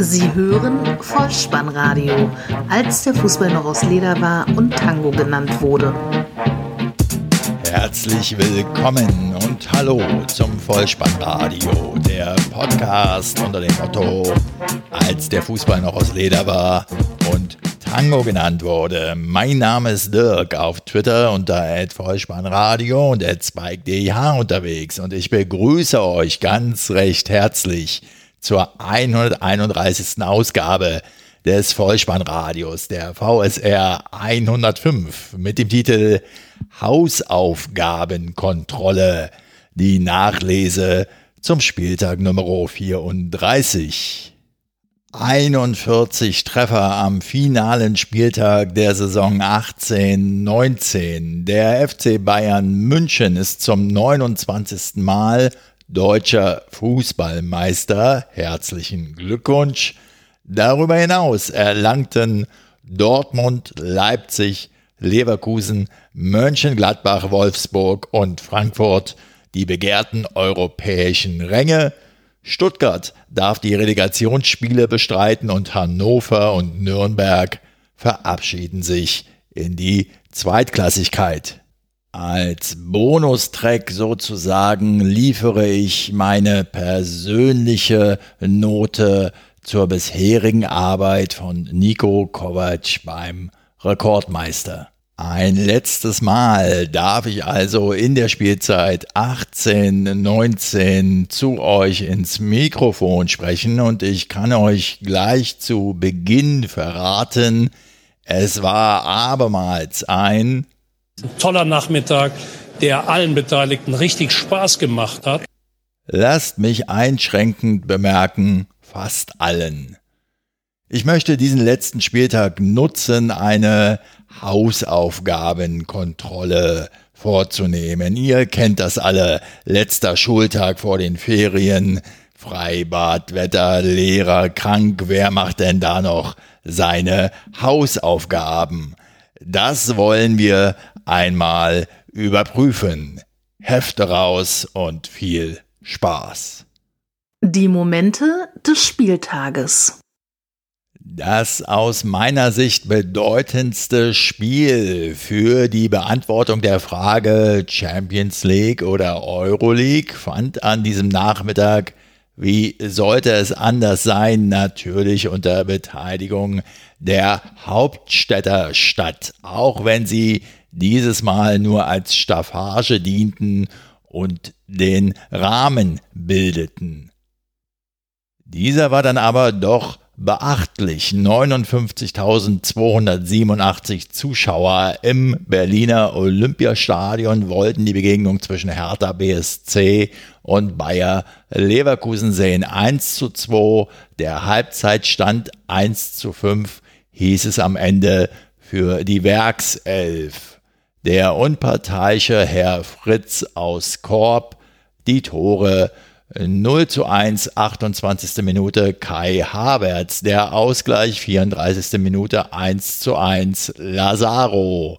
Sie hören Vollspannradio, als der Fußball noch aus Leder war und Tango genannt wurde. Herzlich willkommen und hallo zum Vollspannradio, der Podcast unter dem Motto, als der Fußball noch aus Leder war und Tango genannt wurde. Mein Name ist Dirk auf Twitter unter Vollspannradio und @spike_dh unterwegs und ich begrüße euch ganz recht herzlich zur 131. Ausgabe des Vollspannradios, der VSR 105 mit dem Titel Hausaufgabenkontrolle, die Nachlese zum Spieltag Nummer 34. 41 Treffer am finalen Spieltag der Saison 18-19. Der FC Bayern München ist zum 29. Mal deutscher Fußballmeister. Herzlichen Glückwunsch. Darüber hinaus erlangten Dortmund, Leipzig, Leverkusen, Mönchengladbach, Wolfsburg und Frankfurt die begehrten europäischen Ränge. Stuttgart darf die Relegationsspiele bestreiten und Hannover und Nürnberg verabschieden sich in die Zweitklassigkeit. Als Bonustrack sozusagen liefere ich meine persönliche Note zur bisherigen Arbeit von Nico Kovac beim Rekordmeister. Ein letztes Mal darf ich also in der Spielzeit 18-19 zu euch ins Mikrofon sprechen und ich kann euch gleich zu Beginn verraten, es war abermals ein ein toller Nachmittag, der allen Beteiligten richtig Spaß gemacht hat. Lasst mich einschränkend bemerken, fast allen. Ich möchte diesen letzten Spieltag nutzen, eine Hausaufgabenkontrolle vorzunehmen. Ihr kennt das alle. Letzter Schultag vor den Ferien. Freibad, Wetter, Lehrer, krank. Wer macht denn da noch seine Hausaufgaben? Das wollen wir einmal überprüfen. Hefte raus und viel Spaß. Die Momente des Spieltages. Das aus meiner Sicht bedeutendste Spiel für die Beantwortung der Frage Champions League oder Euroleague fand an diesem Nachmittag, wie sollte es anders sein, natürlich unter Beteiligung der Hauptstädter statt, auch wenn sie dieses Mal nur als Staffage dienten und den Rahmen bildeten. Dieser war dann aber doch beachtlich. 59.287 Zuschauer im Berliner Olympiastadion wollten die Begegnung zwischen Hertha BSC und Bayer Leverkusen sehen. 1 zu 2, der Halbzeitstand 1 zu 5 hieß es am Ende für die Werkself der unparteiische Herr Fritz aus Korb die Tore 0 zu 1, 28. Minute Kai Havertz, der Ausgleich 34. Minute 1 zu 1 Lazaro.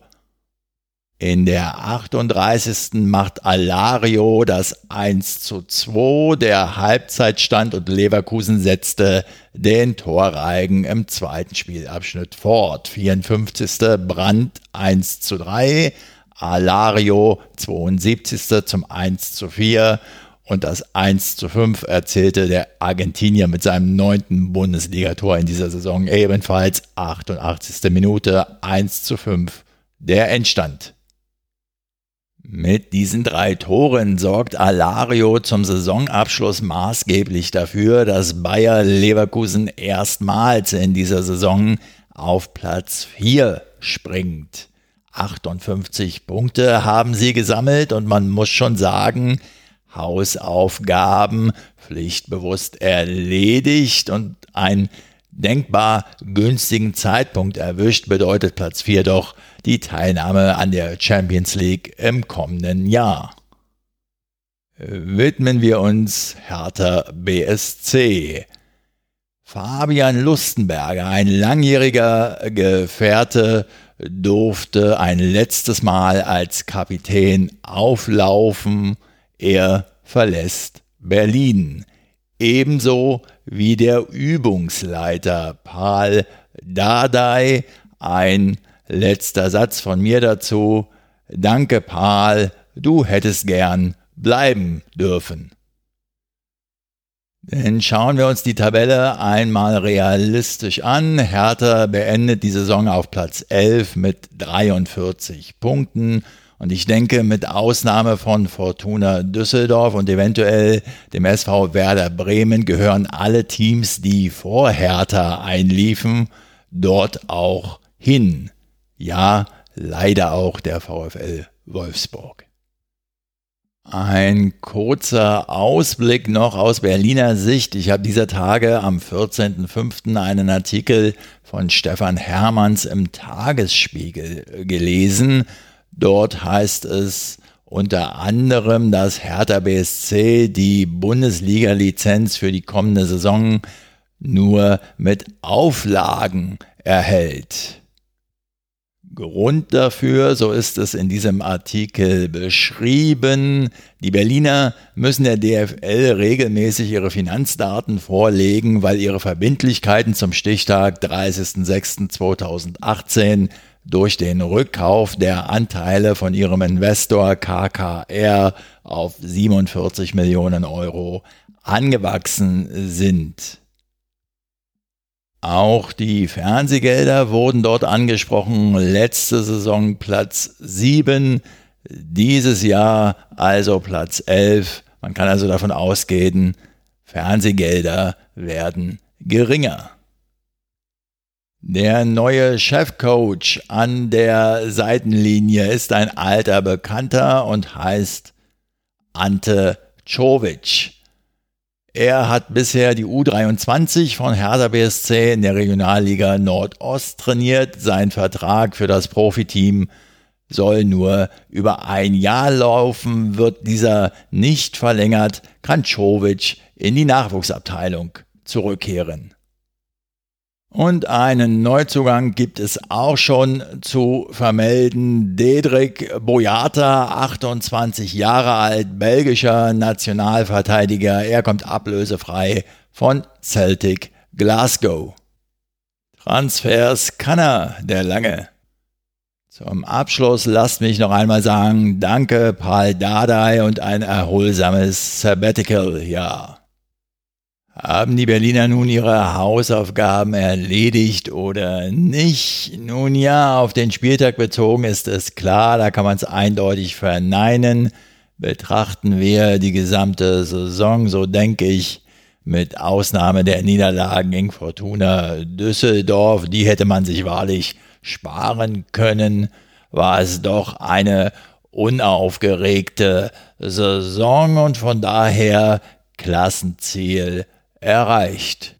In der 38. macht Alario das 1 zu 2. Der Halbzeitstand und Leverkusen setzte den Torreigen im zweiten Spielabschnitt fort. 54. Brand 1 zu 3. Alario 72. zum 1 zu 4. Und das 1 zu 5 erzählte der Argentinier mit seinem neunten Bundesligator in dieser Saison ebenfalls 88. Minute 1 zu 5. Der Endstand. Mit diesen drei Toren sorgt Alario zum Saisonabschluss maßgeblich dafür, dass Bayer Leverkusen erstmals in dieser Saison auf Platz 4 springt. 58 Punkte haben sie gesammelt und man muss schon sagen, Hausaufgaben pflichtbewusst erledigt und ein denkbar günstigen Zeitpunkt erwischt, bedeutet Platz 4 doch die Teilnahme an der Champions League im kommenden Jahr. Widmen wir uns Hertha BSC. Fabian Lustenberger, ein langjähriger Gefährte, durfte ein letztes Mal als Kapitän auflaufen. Er verlässt Berlin. Ebenso wie der Übungsleiter Paul Dardai. Ein letzter Satz von mir dazu. Danke, Paul, du hättest gern bleiben dürfen. Dann schauen wir uns die Tabelle einmal realistisch an. Hertha beendet die Saison auf Platz 11 mit 43 Punkten. Und ich denke, mit Ausnahme von Fortuna Düsseldorf und eventuell dem SV Werder Bremen gehören alle Teams, die vor Hertha einliefen, dort auch hin. Ja, leider auch der VfL Wolfsburg. Ein kurzer Ausblick noch aus Berliner Sicht. Ich habe dieser Tage am 14.05. einen Artikel von Stefan Hermanns im Tagesspiegel gelesen. Dort heißt es unter anderem, dass Hertha BSC die Bundesliga-Lizenz für die kommende Saison nur mit Auflagen erhält. Grund dafür, so ist es in diesem Artikel beschrieben, die Berliner müssen der DFL regelmäßig ihre Finanzdaten vorlegen, weil ihre Verbindlichkeiten zum Stichtag 30.06.2018 durch den Rückkauf der Anteile von ihrem Investor KKR auf 47 Millionen Euro angewachsen sind. Auch die Fernsehgelder wurden dort angesprochen. Letzte Saison Platz 7, dieses Jahr also Platz 11. Man kann also davon ausgehen, Fernsehgelder werden geringer. Der neue Chefcoach an der Seitenlinie ist ein alter Bekannter und heißt Ante Czovic. Er hat bisher die U23 von Hertha BSC in der Regionalliga Nordost trainiert. Sein Vertrag für das Profiteam soll nur über ein Jahr laufen. Wird dieser nicht verlängert, kann Czovic in die Nachwuchsabteilung zurückkehren. Und einen Neuzugang gibt es auch schon zu vermelden. Dedrick Boyata, 28 Jahre alt, belgischer Nationalverteidiger. Er kommt ablösefrei von Celtic Glasgow. Transfers kann er, der Lange. Zum Abschluss lasst mich noch einmal sagen, danke Paul Dardai und ein erholsames Sabbatical-Jahr. Haben die Berliner nun ihre Hausaufgaben erledigt oder nicht? Nun ja, auf den Spieltag bezogen ist es klar, da kann man es eindeutig verneinen. Betrachten wir die gesamte Saison, so denke ich, mit Ausnahme der Niederlagen gegen Fortuna Düsseldorf, die hätte man sich wahrlich sparen können, war es doch eine unaufgeregte Saison und von daher Klassenziel erreicht.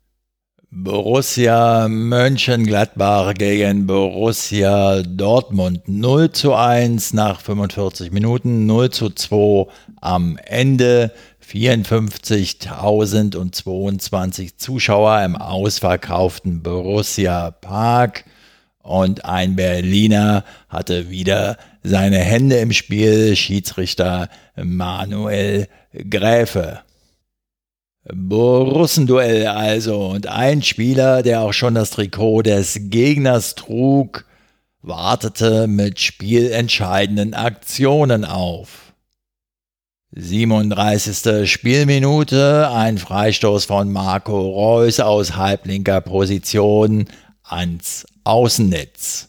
Borussia Mönchengladbach gegen Borussia Dortmund 0 zu 1 nach 45 Minuten, 0 zu 2 am Ende. 54.022 Zuschauer im ausverkauften Borussia Park und ein Berliner hatte wieder seine Hände im Spiel, Schiedsrichter Manuel Gräfe. Borussenduell also und ein Spieler, der auch schon das Trikot des Gegners trug, wartete mit spielentscheidenden Aktionen auf. 37. Spielminute, ein Freistoß von Marco Reus aus halblinker Position ans Außennetz.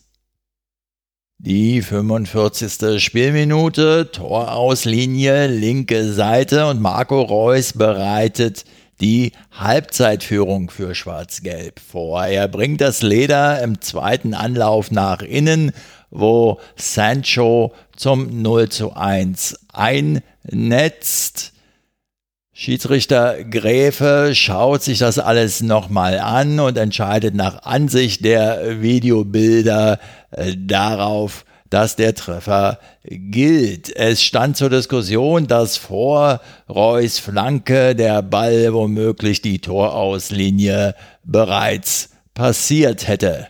Die 45. Spielminute, Torauslinie, linke Seite und Marco Reus bereitet die Halbzeitführung für Schwarz-Gelb vor. Er bringt das Leder im zweiten Anlauf nach innen, wo Sancho zum 0 zu 1 einnetzt. Schiedsrichter Gräfe schaut sich das alles nochmal an und entscheidet nach Ansicht der Videobilder äh, darauf, dass der Treffer gilt. Es stand zur Diskussion, dass vor Reus Flanke der Ball womöglich die Torauslinie bereits passiert hätte.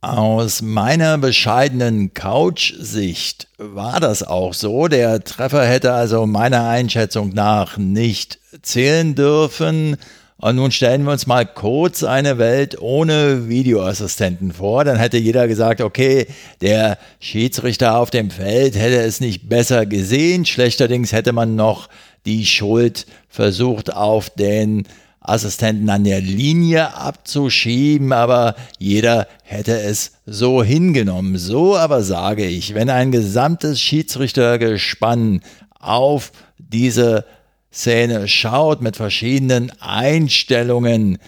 Aus meiner bescheidenen Couch-Sicht war das auch so. Der Treffer hätte also meiner Einschätzung nach nicht zählen dürfen. Und nun stellen wir uns mal kurz eine Welt ohne Videoassistenten vor. Dann hätte jeder gesagt, okay, der Schiedsrichter auf dem Feld hätte es nicht besser gesehen. Schlechterdings hätte man noch die Schuld versucht auf den Assistenten an der Linie abzuschieben, aber jeder hätte es so hingenommen. So aber sage ich, wenn ein gesamtes Schiedsrichtergespann auf diese Szene schaut mit verschiedenen Einstellungen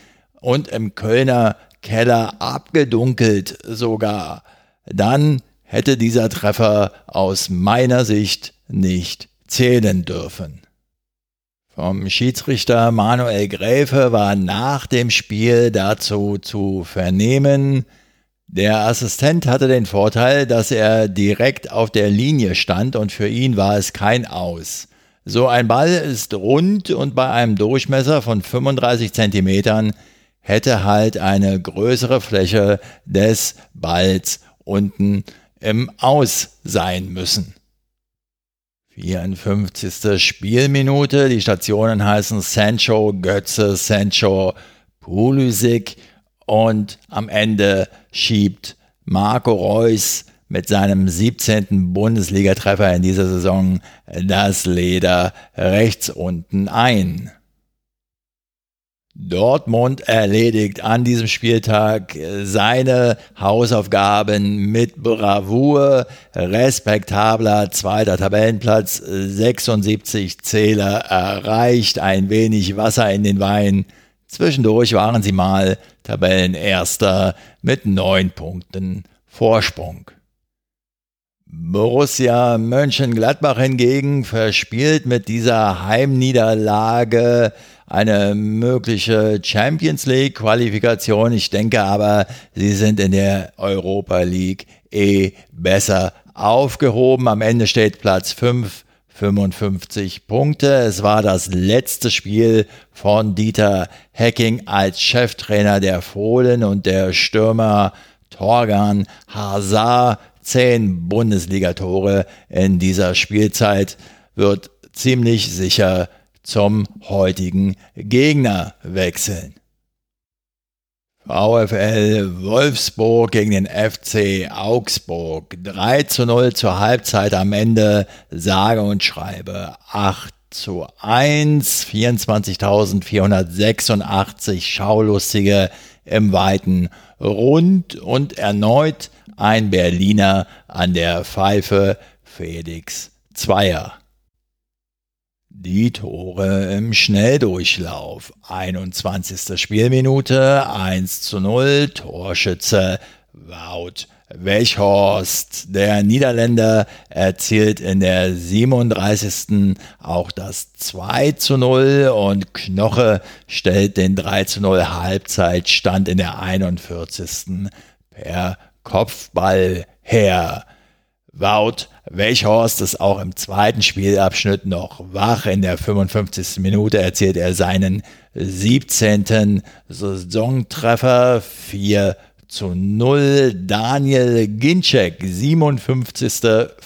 und im Kölner Keller abgedunkelt sogar, dann hätte dieser Treffer aus meiner Sicht nicht zählen dürfen. Vom Schiedsrichter Manuel Gräfe war nach dem Spiel dazu zu vernehmen, der Assistent hatte den Vorteil, dass er direkt auf der Linie stand und für ihn war es kein Aus. So ein Ball ist rund und bei einem Durchmesser von 35 Zentimetern hätte halt eine größere Fläche des Balls unten im Aus sein müssen. 54. Spielminute. Die Stationen heißen Sancho, Götze, Sancho, Pulisic und am Ende schiebt Marco Reus mit seinem 17. Bundesligatreffer in dieser Saison das Leder rechts unten ein. Dortmund erledigt an diesem Spieltag seine Hausaufgaben mit Bravour. Respektabler zweiter Tabellenplatz, 76 Zähler erreicht, ein wenig Wasser in den Wein. Zwischendurch waren sie mal Tabellenerster mit neun Punkten Vorsprung. Borussia Mönchengladbach hingegen verspielt mit dieser Heimniederlage eine mögliche Champions League Qualifikation. Ich denke aber, sie sind in der Europa League eh besser aufgehoben. Am Ende steht Platz 5, 55 Punkte. Es war das letzte Spiel von Dieter Hecking als Cheftrainer der Fohlen und der Stürmer Torgan Hazard zehn Bundesligatore in dieser Spielzeit, wird ziemlich sicher zum heutigen Gegner wechseln. VfL Wolfsburg gegen den FC Augsburg. 3 zu 0 zur Halbzeit am Ende, sage und schreibe 8 zu 1, 24.486 Schaulustige im weiten Rund und erneut ein Berliner an der Pfeife Felix Zweier. Die Tore im Schnelldurchlauf. 21. Spielminute 1 zu 0. Torschütze Wout Welchhorst. Der Niederländer erzielt in der 37. auch das 2 zu 0 und Knoche stellt den 3 zu 0 Halbzeitstand in der 41. per Kopfball her. Wout Welchhorst ist auch im zweiten Spielabschnitt noch wach. In der 55. Minute erzielt er seinen 17. Saisontreffer 4 zu 0. Daniel Ginczek 57.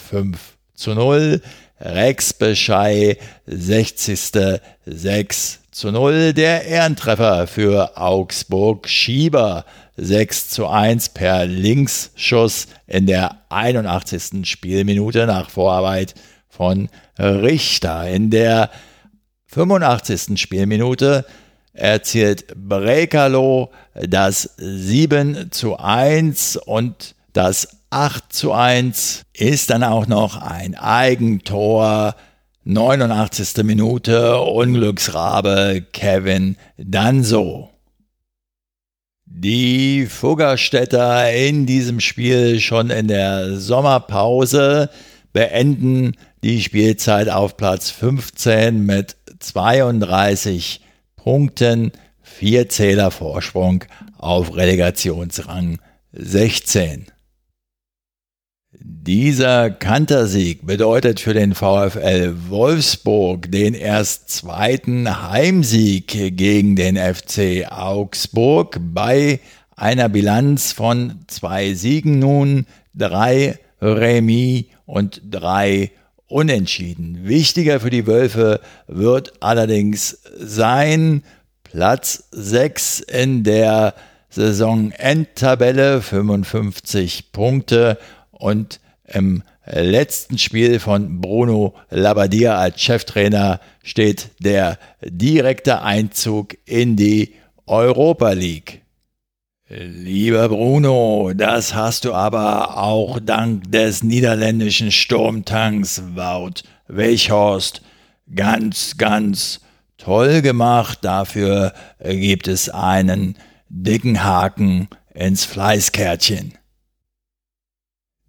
5 zu 0. Rex Beschei 60. 6 zu 0. Der Ehrentreffer für Augsburg Schieber 6 zu 1 per Linksschuss in der 81. Spielminute nach Vorarbeit von Richter. In der 85. Spielminute erzielt Brekalo das 7 zu 1 und das 8 zu 1 ist dann auch noch ein Eigentor. 89. Minute, Unglücksrabe Kevin Danso. Die Fuggerstädter in diesem Spiel schon in der Sommerpause beenden die Spielzeit auf Platz 15 mit 32 Punkten, vier Zähler Vorsprung auf Relegationsrang 16. Dieser Kantersieg bedeutet für den VfL Wolfsburg den erst zweiten Heimsieg gegen den FC Augsburg bei einer Bilanz von zwei Siegen nun, drei Remis und drei Unentschieden. Wichtiger für die Wölfe wird allerdings sein, Platz 6 in der Saisonendtabelle, 55 Punkte und im letzten Spiel von Bruno Labbadia als Cheftrainer steht der direkte Einzug in die Europa League. Lieber Bruno, das hast du aber auch dank des niederländischen Sturmtanks Wout Welchhorst ganz, ganz toll gemacht. Dafür gibt es einen dicken Haken ins Fleißkärtchen.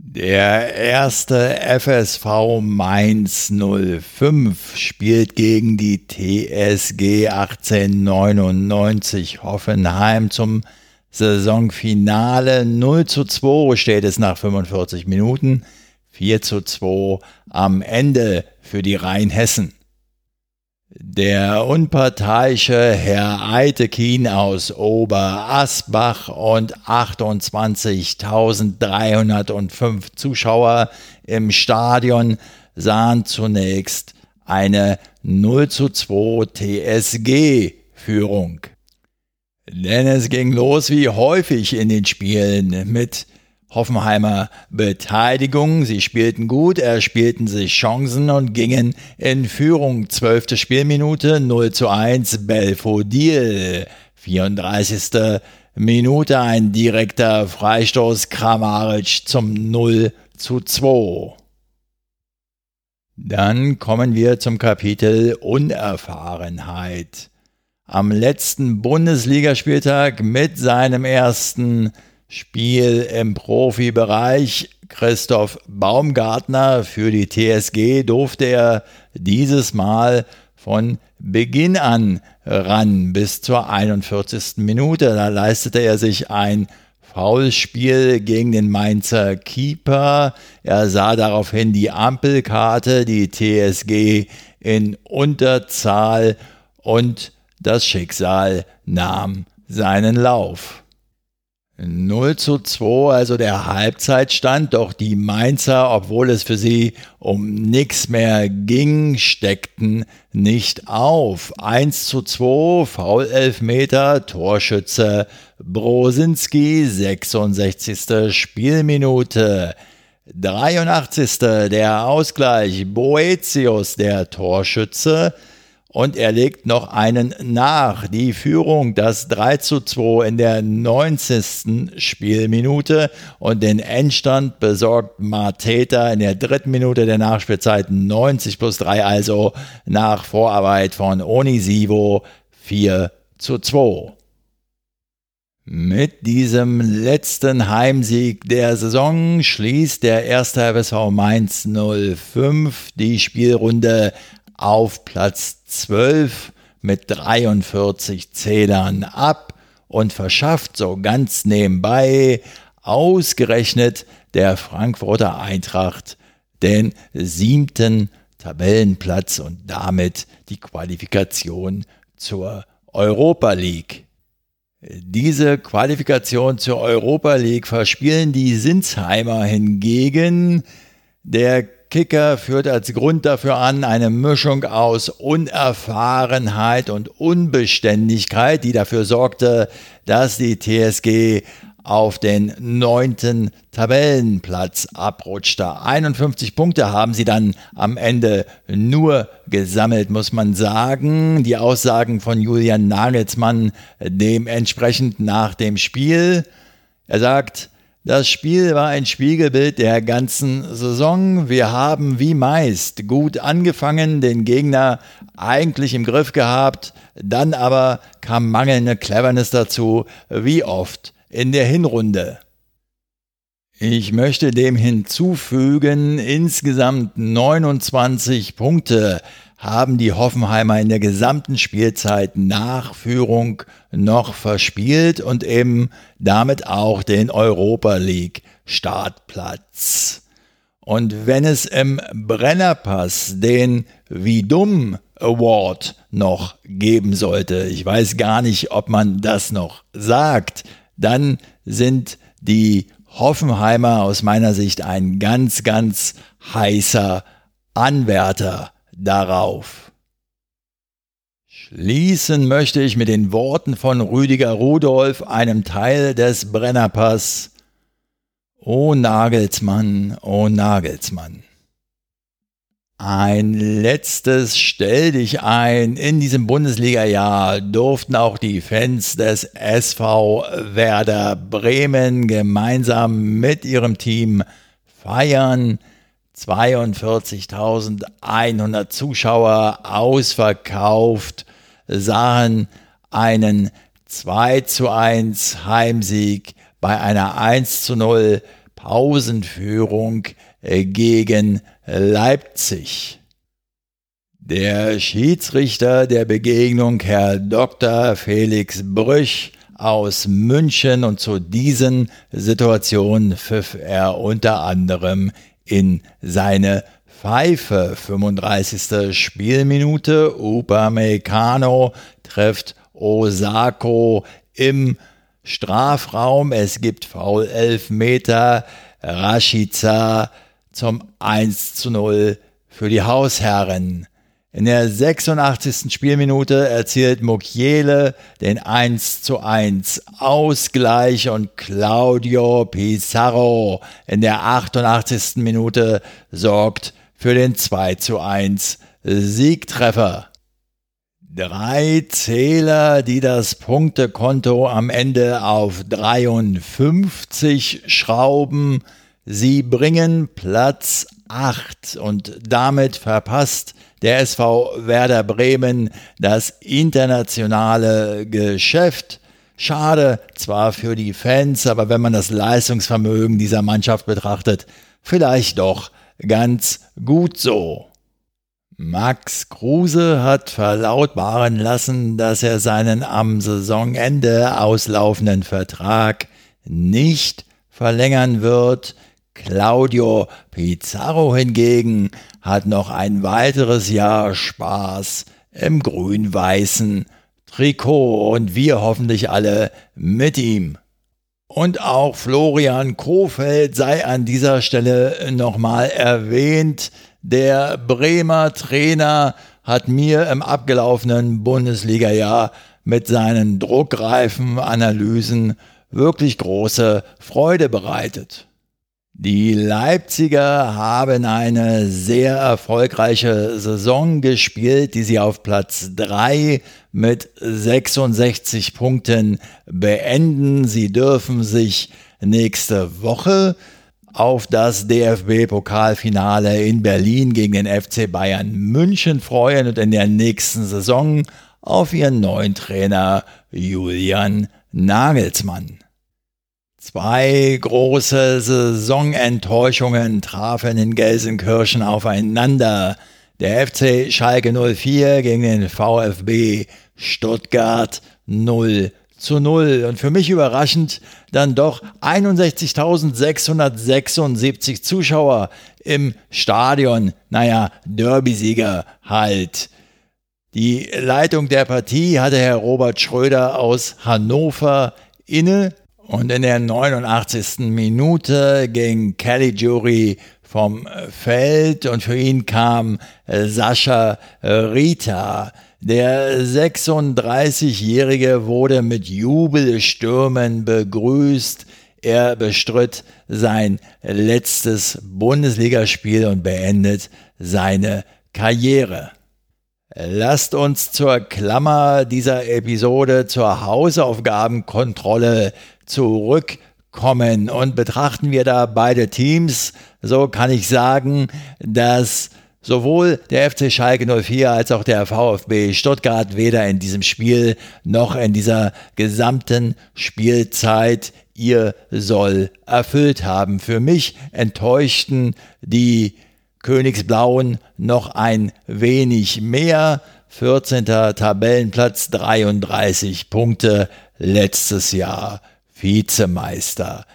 Der erste FSV Mainz 05 spielt gegen die TSG 1899 Hoffenheim zum Saisonfinale. 0 zu 2 steht es nach 45 Minuten. 4 zu 2 am Ende für die Rheinhessen. Der unparteiische Herr Eitekin aus Oberasbach und 28.305 Zuschauer im Stadion sahen zunächst eine 0 zu 2 TSG-Führung. Denn es ging los wie häufig in den Spielen mit Hoffenheimer Beteiligung. Sie spielten gut, erspielten sich Chancen und gingen in Führung. Zwölfte Spielminute 0 zu 1 Belfodil. 34. Minute ein direkter Freistoß Kramaric zum 0 zu 2. Dann kommen wir zum Kapitel Unerfahrenheit. Am letzten Bundesligaspieltag mit seinem ersten Spiel im Profibereich. Christoph Baumgartner für die TSG durfte er dieses Mal von Beginn an ran bis zur 41. Minute. Da leistete er sich ein Foulspiel gegen den Mainzer Keeper. Er sah daraufhin die Ampelkarte, die TSG in Unterzahl und das Schicksal nahm seinen Lauf. 0 zu 2, also der Halbzeitstand, doch die Mainzer, obwohl es für sie um nichts mehr ging, steckten nicht auf. 1 zu 2, Foul Elfmeter, Torschütze Brosinski, 66. Spielminute. 83. der Ausgleich, Boetius, der Torschütze, und er legt noch einen nach. Die Führung, das 3 zu 2 in der 90. Spielminute und den Endstand besorgt Marteta in der dritten Minute der Nachspielzeit 90 plus 3, also nach Vorarbeit von Onisivo 4 zu 2. Mit diesem letzten Heimsieg der Saison schließt der erste FSV Mainz 05 die Spielrunde auf Platz 12 mit 43 Zählern ab und verschafft so ganz nebenbei ausgerechnet der Frankfurter Eintracht den siebten Tabellenplatz und damit die Qualifikation zur Europa League. Diese Qualifikation zur Europa League verspielen die Sinsheimer hingegen. Der Kicker führt als Grund dafür an eine Mischung aus Unerfahrenheit und Unbeständigkeit, die dafür sorgte, dass die TSG auf den neunten Tabellenplatz abrutschte. 51 Punkte haben sie dann am Ende nur gesammelt, muss man sagen. Die Aussagen von Julian Nagelsmann dementsprechend nach dem Spiel. Er sagt, das Spiel war ein Spiegelbild der ganzen Saison. Wir haben wie meist gut angefangen, den Gegner eigentlich im Griff gehabt, dann aber kam mangelnde Cleverness dazu, wie oft in der Hinrunde. Ich möchte dem hinzufügen, insgesamt 29 Punkte haben die Hoffenheimer in der gesamten Spielzeit Nachführung noch verspielt und eben damit auch den Europa League Startplatz. Und wenn es im Brennerpass den Wie dumm Award noch geben sollte, ich weiß gar nicht, ob man das noch sagt, dann sind die Hoffenheimer aus meiner Sicht ein ganz, ganz heißer Anwärter darauf. Schließen möchte ich mit den Worten von Rüdiger Rudolf, einem Teil des Brennerpass. O Nagelsmann, o Nagelsmann. Ein letztes Stell dich ein. In diesem Bundesliga-Jahr durften auch die Fans des SV Werder Bremen gemeinsam mit ihrem Team feiern. 42.100 Zuschauer ausverkauft sahen einen 2 zu 1 Heimsieg bei einer 1 zu 0 Pausenführung gegen Leipzig. Der Schiedsrichter der Begegnung, Herr Dr. Felix Brüch aus München, und zu diesen Situationen pfiff er unter anderem in seine Pfeife. 35. Spielminute. Upamecano trifft Osako im Strafraum. Es gibt Foul 11 Meter. Rashica zum 1 zu 0 für die Hausherren. In der 86. Spielminute erzielt Mukiele den 1 zu 1 Ausgleich und Claudio Pizarro in der 88. Minute sorgt für den 2 zu 1 Siegtreffer. Drei Zähler, die das Punktekonto am Ende auf 53 schrauben. Sie bringen Platz 8 und damit verpasst der SV Werder Bremen das internationale Geschäft. Schade zwar für die Fans, aber wenn man das Leistungsvermögen dieser Mannschaft betrachtet, vielleicht doch ganz gut so. Max Kruse hat verlautbaren lassen, dass er seinen am Saisonende auslaufenden Vertrag nicht verlängern wird. Claudio Pizarro hingegen hat noch ein weiteres Jahr Spaß im grün-weißen Trikot und wir hoffentlich alle mit ihm. Und auch Florian Kofeld sei an dieser Stelle nochmal erwähnt. Der Bremer Trainer hat mir im abgelaufenen Bundesliga-Jahr mit seinen druckreifen Analysen wirklich große Freude bereitet. Die Leipziger haben eine sehr erfolgreiche Saison gespielt, die sie auf Platz 3 mit 66 Punkten beenden. Sie dürfen sich nächste Woche auf das DFB-Pokalfinale in Berlin gegen den FC Bayern München freuen und in der nächsten Saison auf ihren neuen Trainer Julian Nagelsmann. Zwei große Saisonenttäuschungen trafen in Gelsenkirchen aufeinander. Der FC Schalke 04 gegen den VfB Stuttgart 0 zu 0. Und für mich überraschend dann doch 61.676 Zuschauer im Stadion. Naja, Derbysieger halt. Die Leitung der Partie hatte Herr Robert Schröder aus Hannover inne. Und in der 89. Minute ging Kelly Jury vom Feld und für ihn kam Sascha Rita. Der 36-Jährige wurde mit Jubelstürmen begrüßt. Er bestritt sein letztes Bundesligaspiel und beendet seine Karriere. Lasst uns zur Klammer dieser Episode zur Hausaufgabenkontrolle zurückkommen und betrachten wir da beide Teams, so kann ich sagen, dass Sowohl der FC Schalke 04 als auch der VfB Stuttgart weder in diesem Spiel noch in dieser gesamten Spielzeit ihr Soll erfüllt haben. Für mich enttäuschten die Königsblauen noch ein wenig mehr. 14. Tabellenplatz, 33 Punkte, letztes Jahr Vizemeister.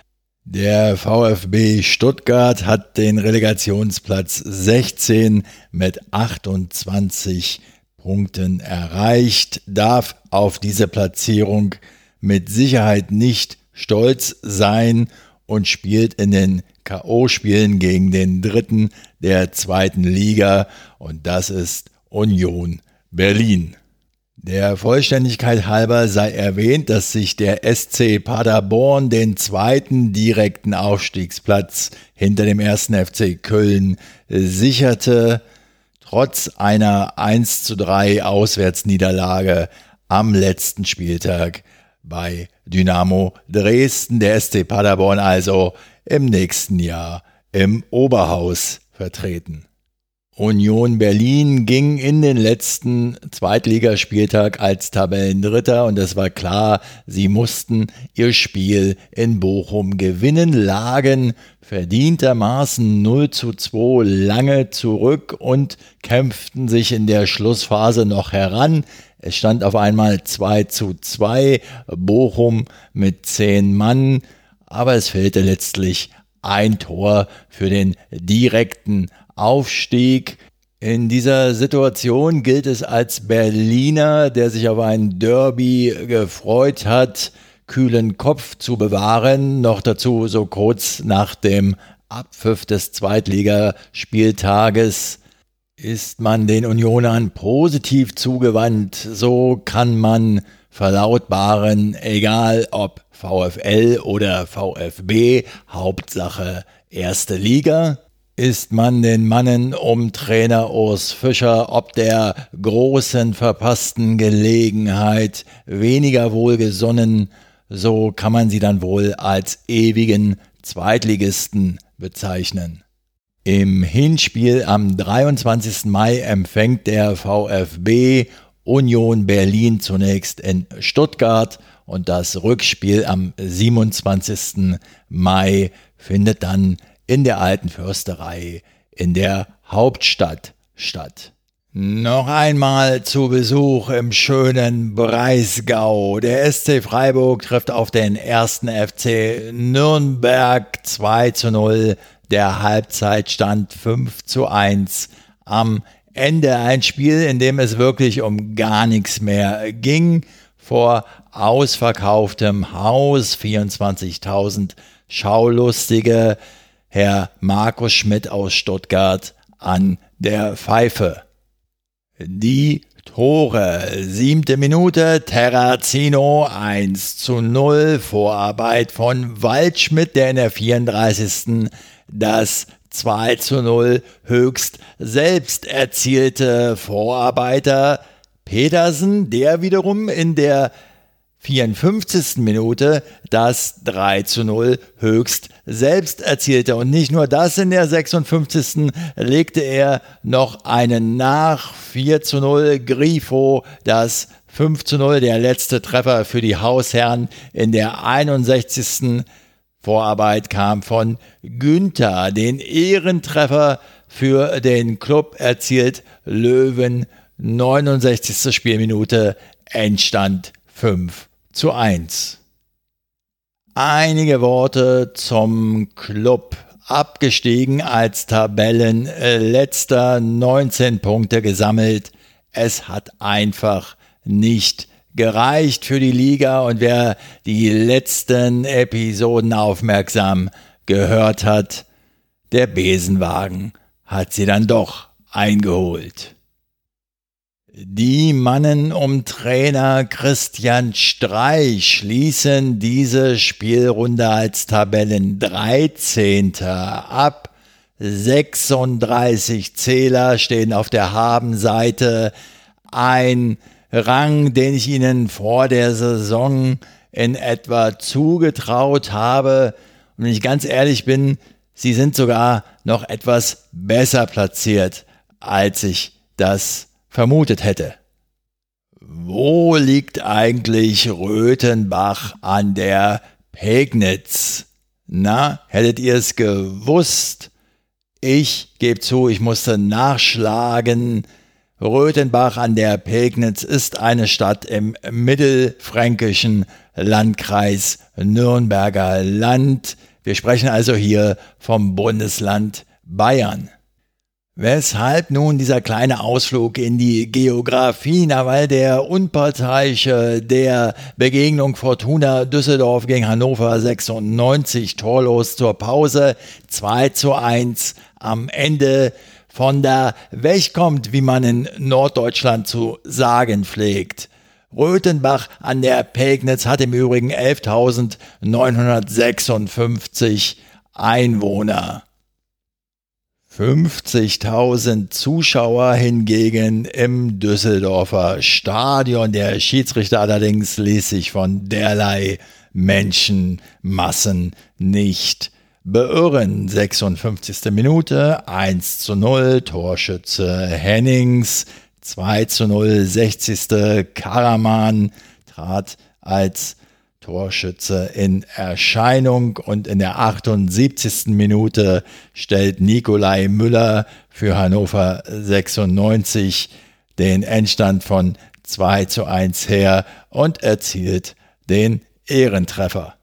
Der VfB Stuttgart hat den Relegationsplatz 16 mit 28 Punkten erreicht, darf auf diese Platzierung mit Sicherheit nicht stolz sein und spielt in den KO-Spielen gegen den Dritten der zweiten Liga und das ist Union Berlin. Der Vollständigkeit halber sei erwähnt, dass sich der SC Paderborn den zweiten direkten Aufstiegsplatz hinter dem ersten FC Köln sicherte, trotz einer 1 zu 3 Auswärtsniederlage am letzten Spieltag bei Dynamo Dresden. Der SC Paderborn also im nächsten Jahr im Oberhaus vertreten. Union Berlin ging in den letzten Zweitligaspieltag als Tabellendritter und es war klar, sie mussten ihr Spiel in Bochum gewinnen, lagen verdientermaßen 0 zu 2 lange zurück und kämpften sich in der Schlussphase noch heran. Es stand auf einmal 2 zu 2, Bochum mit 10 Mann, aber es fehlte letztlich ein Tor für den direkten Aufstieg. In dieser Situation gilt es als Berliner, der sich auf ein Derby gefreut hat, kühlen Kopf zu bewahren, noch dazu so kurz nach dem Abpfiff des Zweitligaspieltages ist man den Unionern positiv zugewandt, so kann man verlautbaren, egal ob VfL oder VfB, Hauptsache erste Liga ist man den Mannen um Trainer Urs Fischer ob der großen verpassten Gelegenheit weniger wohlgesonnen, so kann man sie dann wohl als ewigen Zweitligisten bezeichnen. Im Hinspiel am 23. Mai empfängt der VfB Union Berlin zunächst in Stuttgart und das Rückspiel am 27. Mai findet dann in der alten Fürsterei in der Hauptstadt statt. Noch einmal zu Besuch im schönen Breisgau. Der SC Freiburg trifft auf den ersten FC Nürnberg 2 zu 0. Der Halbzeitstand 5 zu 1. Am Ende ein Spiel, in dem es wirklich um gar nichts mehr ging. Vor ausverkauftem Haus, 24.000 Schaulustige. Herr Markus Schmidt aus Stuttgart an der Pfeife. Die Tore. Siebte Minute, Terrazino 1 zu 0. Vorarbeit von Waldschmidt, der in der 34. das 2 zu 0 höchst selbst erzielte Vorarbeiter Petersen, der wiederum in der 54. Minute das 3 zu 0 höchst selbst erzielte. Und nicht nur das, in der 56. legte er noch einen nach 4 zu 0 Grifo, das 5 zu 0, der letzte Treffer für die Hausherren in der 61. Vorarbeit kam von Günther. Den Ehrentreffer für den Club erzielt Löwen 69. Spielminute, Endstand 5 zu 1. Einige Worte zum Club. Abgestiegen als Tabellenletzter, 19 Punkte gesammelt. Es hat einfach nicht gereicht für die Liga und wer die letzten Episoden aufmerksam gehört hat, der Besenwagen hat sie dann doch eingeholt. Die Mannen um Trainer Christian Streich schließen diese Spielrunde als Tabellen 13. ab. 36 Zähler stehen auf der Habenseite. Ein Rang, den ich ihnen vor der Saison in etwa zugetraut habe. Und wenn ich ganz ehrlich bin, sie sind sogar noch etwas besser platziert, als ich das vermutet hätte. Wo liegt eigentlich Röthenbach an der Pegnitz? Na, hättet ihr es gewusst? Ich gebe zu, ich musste nachschlagen. Röthenbach an der Pegnitz ist eine Stadt im mittelfränkischen Landkreis Nürnberger Land. Wir sprechen also hier vom Bundesland Bayern. Weshalb nun dieser kleine Ausflug in die Geografie? Na, weil der Unparteiische der Begegnung Fortuna Düsseldorf gegen Hannover 96 torlos zur Pause 2 zu 1 am Ende von der Weg kommt, wie man in Norddeutschland zu sagen pflegt. Röthenbach an der Pegnitz hat im Übrigen 11.956 Einwohner. 50.000 Zuschauer hingegen im Düsseldorfer Stadion. Der Schiedsrichter allerdings ließ sich von derlei Menschenmassen nicht beirren. 56. Minute 1 zu 0, Torschütze Hennings, 2 zu 0, 60. Karaman trat als Torschütze in Erscheinung und in der 78. Minute stellt Nikolai Müller für Hannover 96 den Endstand von 2 zu 1 her und erzielt den Ehrentreffer.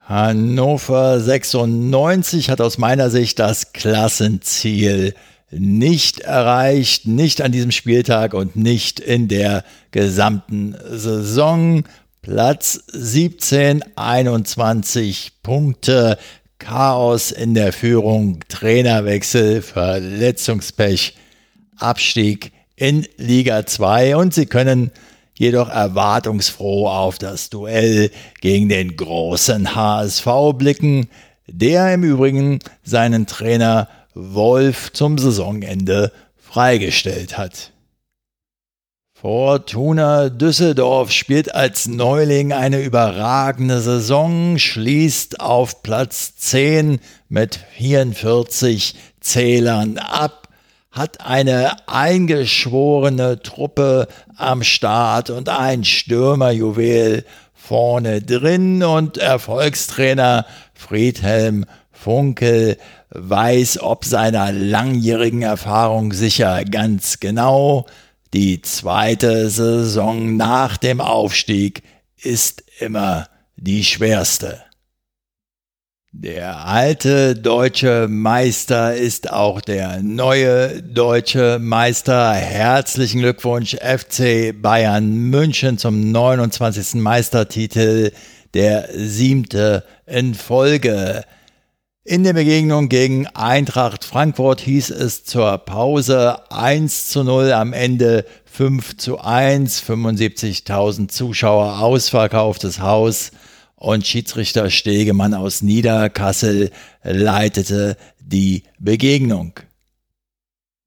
Hannover 96 hat aus meiner Sicht das Klassenziel nicht erreicht, nicht an diesem Spieltag und nicht in der gesamten Saison. Platz 17, 21 Punkte. Chaos in der Führung, Trainerwechsel, Verletzungspech, Abstieg in Liga 2 und sie können jedoch erwartungsfroh auf das Duell gegen den großen HSV blicken, der im Übrigen seinen Trainer Wolf zum Saisonende freigestellt hat. Fortuna Düsseldorf spielt als Neuling eine überragende Saison, schließt auf Platz 10 mit 44 Zählern ab, hat eine eingeschworene Truppe am Start und ein Stürmerjuwel vorne drin und Erfolgstrainer Friedhelm Funkel weiß ob seiner langjährigen Erfahrung sicher ganz genau, die zweite Saison nach dem Aufstieg ist immer die schwerste. Der alte deutsche Meister ist auch der neue deutsche Meister. Herzlichen Glückwunsch FC Bayern München zum 29. Meistertitel, der siebte in Folge. In der Begegnung gegen Eintracht Frankfurt hieß es zur Pause 1 zu 0, am Ende 5 zu 1, 75.000 Zuschauer, ausverkauftes Haus und Schiedsrichter Stegemann aus Niederkassel leitete die Begegnung.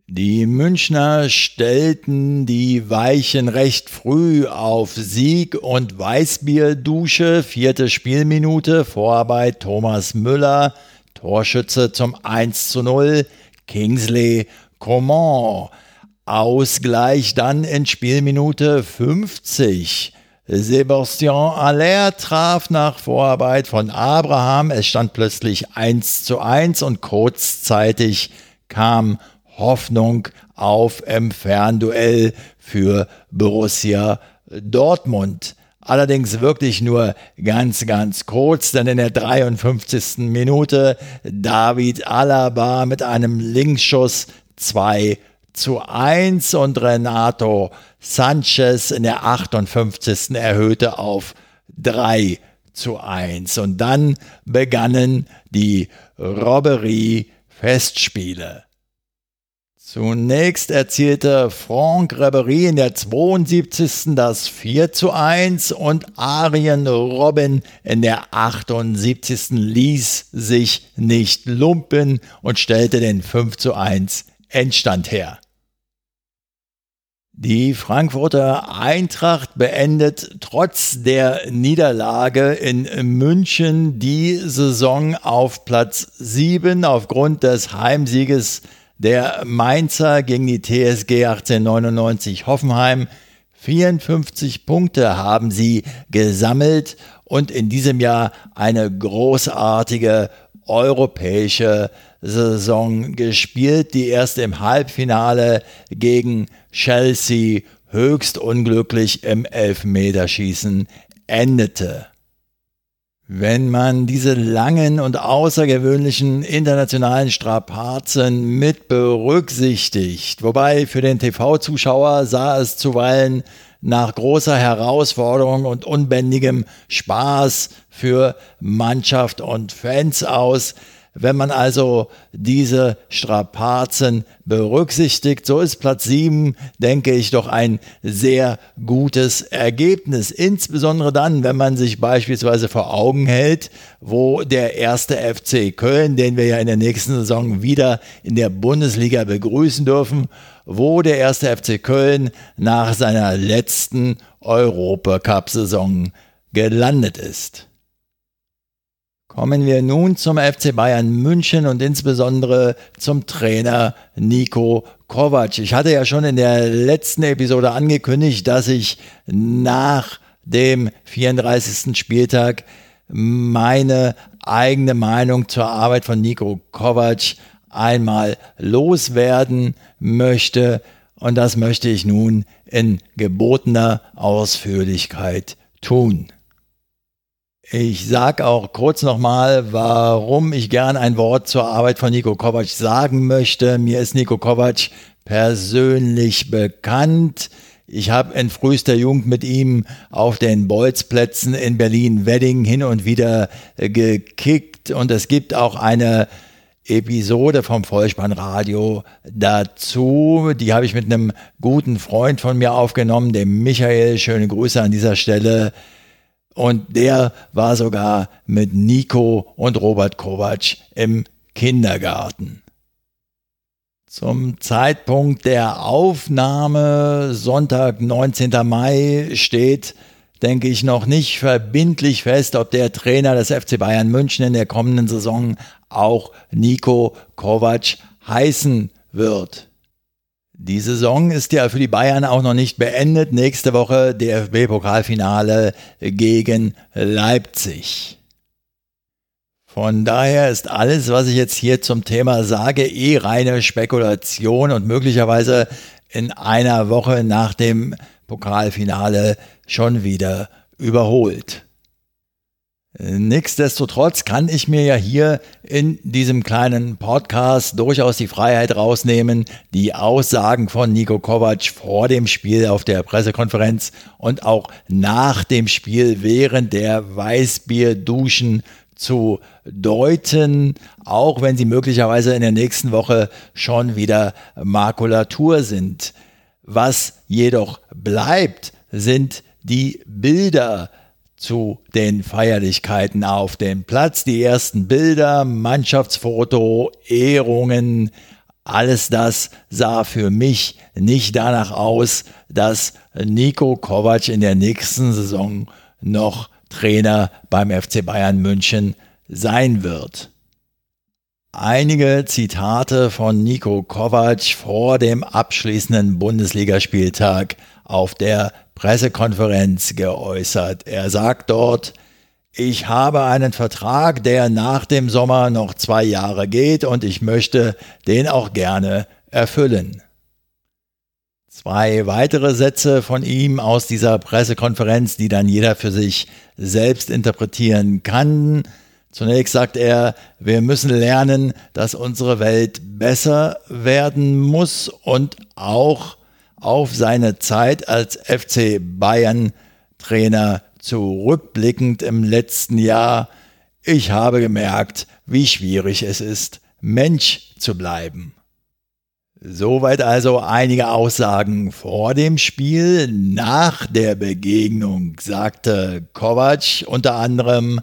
Die Münchner stellten die Weichen recht früh auf Sieg und Weißbierdusche, vierte Spielminute, Vorarbeit Thomas Müller, Torschütze zum 1 zu 0 Kingsley Coman. Ausgleich dann in Spielminute 50. Sebastian Aller traf nach Vorarbeit von Abraham. Es stand plötzlich 1 zu 1 und kurzzeitig kam Hoffnung auf im Fernduell für Borussia Dortmund. Allerdings wirklich nur ganz, ganz kurz, denn in der 53. Minute David Alaba mit einem Linksschuss 2 zu 1 und Renato Sanchez in der 58. erhöhte auf 3 zu 1. Und dann begannen die Robbery-Festspiele. Zunächst erzielte Franck Ribery in der 72. das 4 zu 1 und Arjen Robin in der 78. ließ sich nicht lumpen und stellte den 5 zu 1 Endstand her. Die Frankfurter Eintracht beendet trotz der Niederlage in München die Saison auf Platz 7 aufgrund des Heimsieges der Mainzer gegen die TSG 1899 Hoffenheim. 54 Punkte haben sie gesammelt und in diesem Jahr eine großartige europäische Saison gespielt, die erst im Halbfinale gegen Chelsea höchst unglücklich im Elfmeterschießen endete. Wenn man diese langen und außergewöhnlichen internationalen Strapazen mit berücksichtigt, wobei für den TV-Zuschauer sah es zuweilen nach großer Herausforderung und unbändigem Spaß für Mannschaft und Fans aus, Wenn man also diese Strapazen berücksichtigt, so ist Platz 7, denke ich, doch ein sehr gutes Ergebnis. Insbesondere dann, wenn man sich beispielsweise vor Augen hält, wo der erste FC Köln, den wir ja in der nächsten Saison wieder in der Bundesliga begrüßen dürfen, wo der erste FC Köln nach seiner letzten Europacup-Saison gelandet ist. Kommen wir nun zum FC Bayern München und insbesondere zum Trainer Nico Kovac. Ich hatte ja schon in der letzten Episode angekündigt, dass ich nach dem 34. Spieltag meine eigene Meinung zur Arbeit von Nico Kovac einmal loswerden möchte. Und das möchte ich nun in gebotener Ausführlichkeit tun. Ich sage auch kurz nochmal, warum ich gern ein Wort zur Arbeit von Nico Kovac sagen möchte. Mir ist Nico Kovac persönlich bekannt. Ich habe in frühester Jugend mit ihm auf den Bolzplätzen in Berlin-Wedding hin und wieder gekickt und es gibt auch eine Episode vom Vollspannradio dazu. Die habe ich mit einem guten Freund von mir aufgenommen, dem Michael. Schöne Grüße an dieser Stelle. Und der war sogar mit Nico und Robert Kovac im Kindergarten. Zum Zeitpunkt der Aufnahme, Sonntag, 19. Mai, steht, denke ich, noch nicht verbindlich fest, ob der Trainer des FC Bayern München in der kommenden Saison auch Nico Kovac heißen wird. Die Saison ist ja für die Bayern auch noch nicht beendet. Nächste Woche DFB-Pokalfinale gegen Leipzig. Von daher ist alles, was ich jetzt hier zum Thema sage, eh reine Spekulation und möglicherweise in einer Woche nach dem Pokalfinale schon wieder überholt. Nichtsdestotrotz kann ich mir ja hier in diesem kleinen Podcast durchaus die Freiheit rausnehmen, die Aussagen von Nico Kovac vor dem Spiel auf der Pressekonferenz und auch nach dem Spiel während der Weißbierduschen zu deuten, auch wenn sie möglicherweise in der nächsten Woche schon wieder Makulatur sind. Was jedoch bleibt, sind die Bilder, zu den Feierlichkeiten auf dem Platz. Die ersten Bilder, Mannschaftsfoto, Ehrungen, alles das sah für mich nicht danach aus, dass Nico Kovac in der nächsten Saison noch Trainer beim FC Bayern München sein wird. Einige Zitate von Nico Kovac vor dem abschließenden Bundesligaspieltag auf der Pressekonferenz geäußert. Er sagt dort, ich habe einen Vertrag, der nach dem Sommer noch zwei Jahre geht und ich möchte den auch gerne erfüllen. Zwei weitere Sätze von ihm aus dieser Pressekonferenz, die dann jeder für sich selbst interpretieren kann. Zunächst sagt er, wir müssen lernen, dass unsere Welt besser werden muss und auch auf seine Zeit als FC Bayern Trainer zurückblickend im letzten Jahr. Ich habe gemerkt, wie schwierig es ist, Mensch zu bleiben. Soweit also einige Aussagen vor dem Spiel. Nach der Begegnung sagte Kovac unter anderem,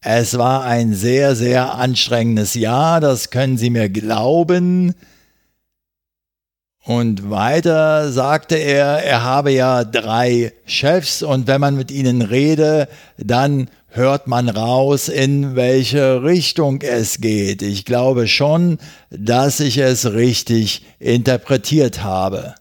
es war ein sehr, sehr anstrengendes Jahr, das können Sie mir glauben. Und weiter sagte er, er habe ja drei Chefs und wenn man mit ihnen rede, dann hört man raus, in welche Richtung es geht. Ich glaube schon, dass ich es richtig interpretiert habe.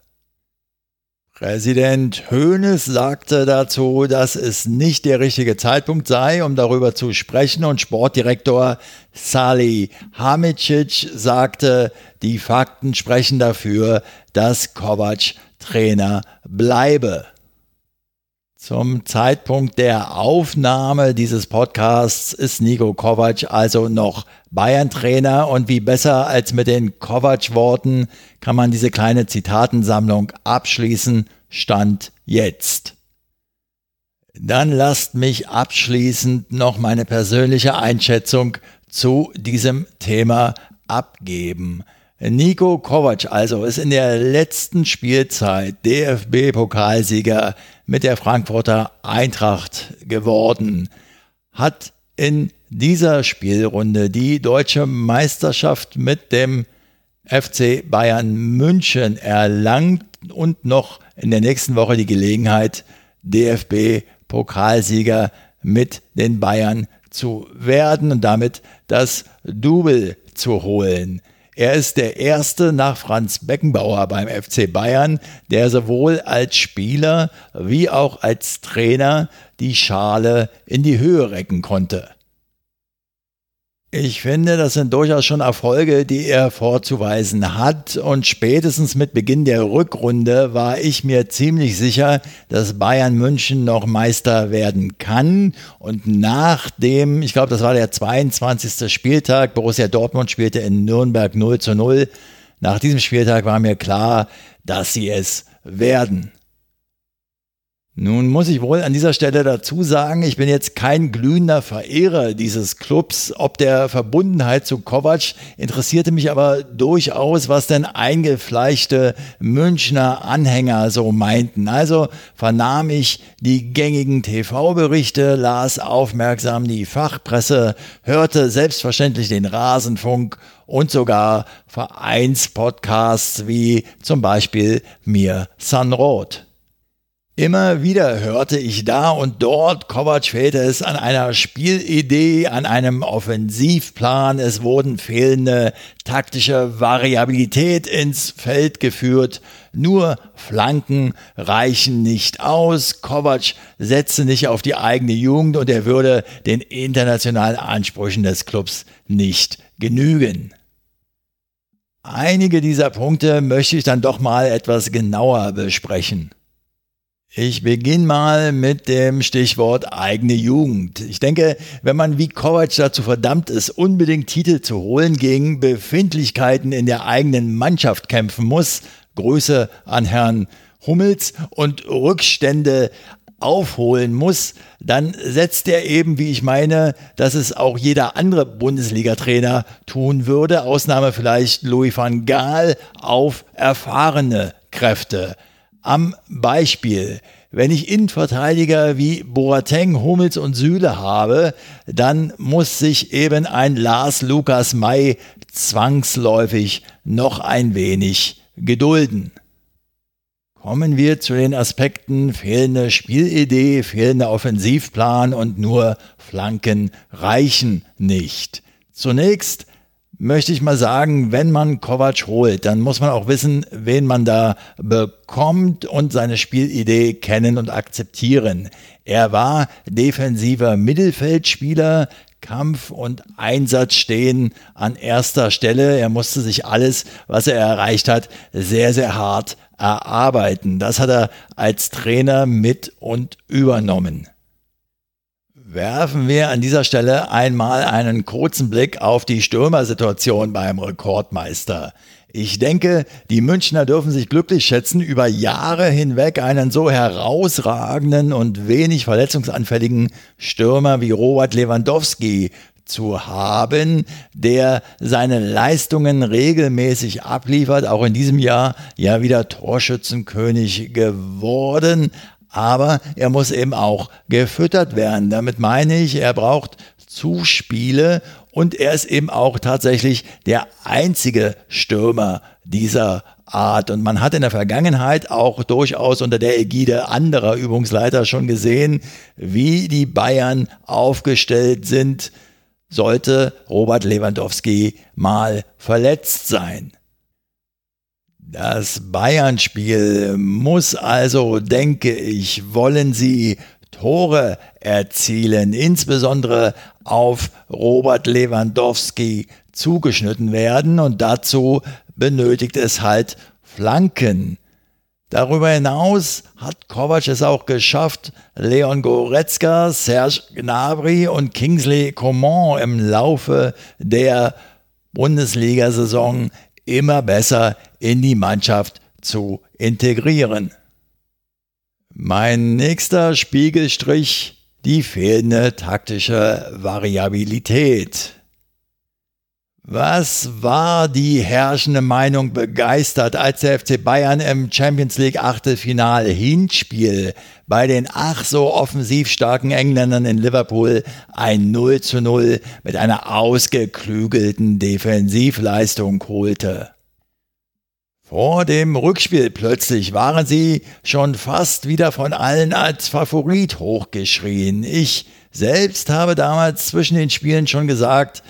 Präsident Hoeneß sagte dazu, dass es nicht der richtige Zeitpunkt sei, um darüber zu sprechen und Sportdirektor Sali Hamicic sagte, die Fakten sprechen dafür, dass Kovac Trainer bleibe. Zum Zeitpunkt der Aufnahme dieses Podcasts ist Nico Kovac also noch Bayern-Trainer und wie besser als mit den Kovac-Worten kann man diese kleine Zitatensammlung abschließen, Stand jetzt. Dann lasst mich abschließend noch meine persönliche Einschätzung zu diesem Thema abgeben. Nico Kovac also ist in der letzten Spielzeit DFB-Pokalsieger mit der Frankfurter Eintracht geworden, hat in dieser Spielrunde die deutsche Meisterschaft mit dem FC Bayern München erlangt und noch in der nächsten Woche die Gelegenheit, DFB-Pokalsieger mit den Bayern zu werden und damit das Double zu holen. Er ist der erste nach Franz Beckenbauer beim FC Bayern, der sowohl als Spieler wie auch als Trainer die Schale in die Höhe recken konnte. Ich finde, das sind durchaus schon Erfolge, die er vorzuweisen hat. Und spätestens mit Beginn der Rückrunde war ich mir ziemlich sicher, dass Bayern München noch Meister werden kann. Und nach dem, ich glaube, das war der 22. Spieltag, Borussia Dortmund spielte in Nürnberg 0 zu 0. Nach diesem Spieltag war mir klar, dass sie es werden. Nun muss ich wohl an dieser Stelle dazu sagen, ich bin jetzt kein glühender Verehrer dieses Clubs. Ob der Verbundenheit zu Kovac interessierte mich aber durchaus, was denn eingefleischte Münchner Anhänger so meinten. Also vernahm ich die gängigen TV-Berichte, las aufmerksam die Fachpresse, hörte selbstverständlich den Rasenfunk und sogar Vereinspodcasts wie zum Beispiel Mir Sanrot. Immer wieder hörte ich da und dort, Kovac fehlte es an einer Spielidee, an einem Offensivplan, es wurden fehlende taktische Variabilität ins Feld geführt, nur Flanken reichen nicht aus, Kovac setzte nicht auf die eigene Jugend und er würde den internationalen Ansprüchen des Clubs nicht genügen. Einige dieser Punkte möchte ich dann doch mal etwas genauer besprechen. Ich beginne mal mit dem Stichwort eigene Jugend. Ich denke, wenn man wie Kovac dazu verdammt ist, unbedingt Titel zu holen, gegen Befindlichkeiten in der eigenen Mannschaft kämpfen muss, Grüße an Herrn Hummels und Rückstände aufholen muss, dann setzt er eben, wie ich meine, dass es auch jeder andere Bundesliga-Trainer tun würde, Ausnahme vielleicht Louis van Gaal, auf erfahrene Kräfte am Beispiel. Wenn ich Innenverteidiger wie Boateng, Hummels und Süle habe, dann muss sich eben ein Lars Lukas May zwangsläufig noch ein wenig gedulden. Kommen wir zu den Aspekten fehlende Spielidee, fehlender Offensivplan und nur Flanken reichen nicht. Zunächst möchte ich mal sagen, wenn man Kovac holt, dann muss man auch wissen, wen man da bekommt und seine Spielidee kennen und akzeptieren. Er war defensiver Mittelfeldspieler, Kampf und Einsatz stehen an erster Stelle. Er musste sich alles, was er erreicht hat, sehr, sehr hart erarbeiten. Das hat er als Trainer mit und übernommen werfen wir an dieser Stelle einmal einen kurzen Blick auf die Stürmersituation beim Rekordmeister. Ich denke, die Münchner dürfen sich glücklich schätzen, über Jahre hinweg einen so herausragenden und wenig verletzungsanfälligen Stürmer wie Robert Lewandowski zu haben, der seine Leistungen regelmäßig abliefert, auch in diesem Jahr ja wieder Torschützenkönig geworden, aber er muss eben auch gefüttert werden. Damit meine ich, er braucht Zuspiele und er ist eben auch tatsächlich der einzige Stürmer dieser Art. Und man hat in der Vergangenheit auch durchaus unter der Ägide anderer Übungsleiter schon gesehen, wie die Bayern aufgestellt sind, sollte Robert Lewandowski mal verletzt sein. Das Bayern-Spiel muss also, denke ich, wollen sie Tore erzielen, insbesondere auf Robert Lewandowski zugeschnitten werden und dazu benötigt es halt Flanken. Darüber hinaus hat Kovac es auch geschafft, Leon Goretzka, Serge Gnabry und Kingsley Coman im Laufe der Bundesliga-Saison immer besser in die Mannschaft zu integrieren. Mein nächster Spiegelstrich, die fehlende taktische Variabilität. Was war die herrschende Meinung begeistert, als der FC Bayern im Champions League Achtelfinal Hinspiel bei den ach so offensiv starken Engländern in Liverpool ein 0 zu 0 mit einer ausgeklügelten Defensivleistung holte? Vor dem Rückspiel plötzlich waren sie schon fast wieder von allen als Favorit hochgeschrien. Ich selbst habe damals zwischen den Spielen schon gesagt,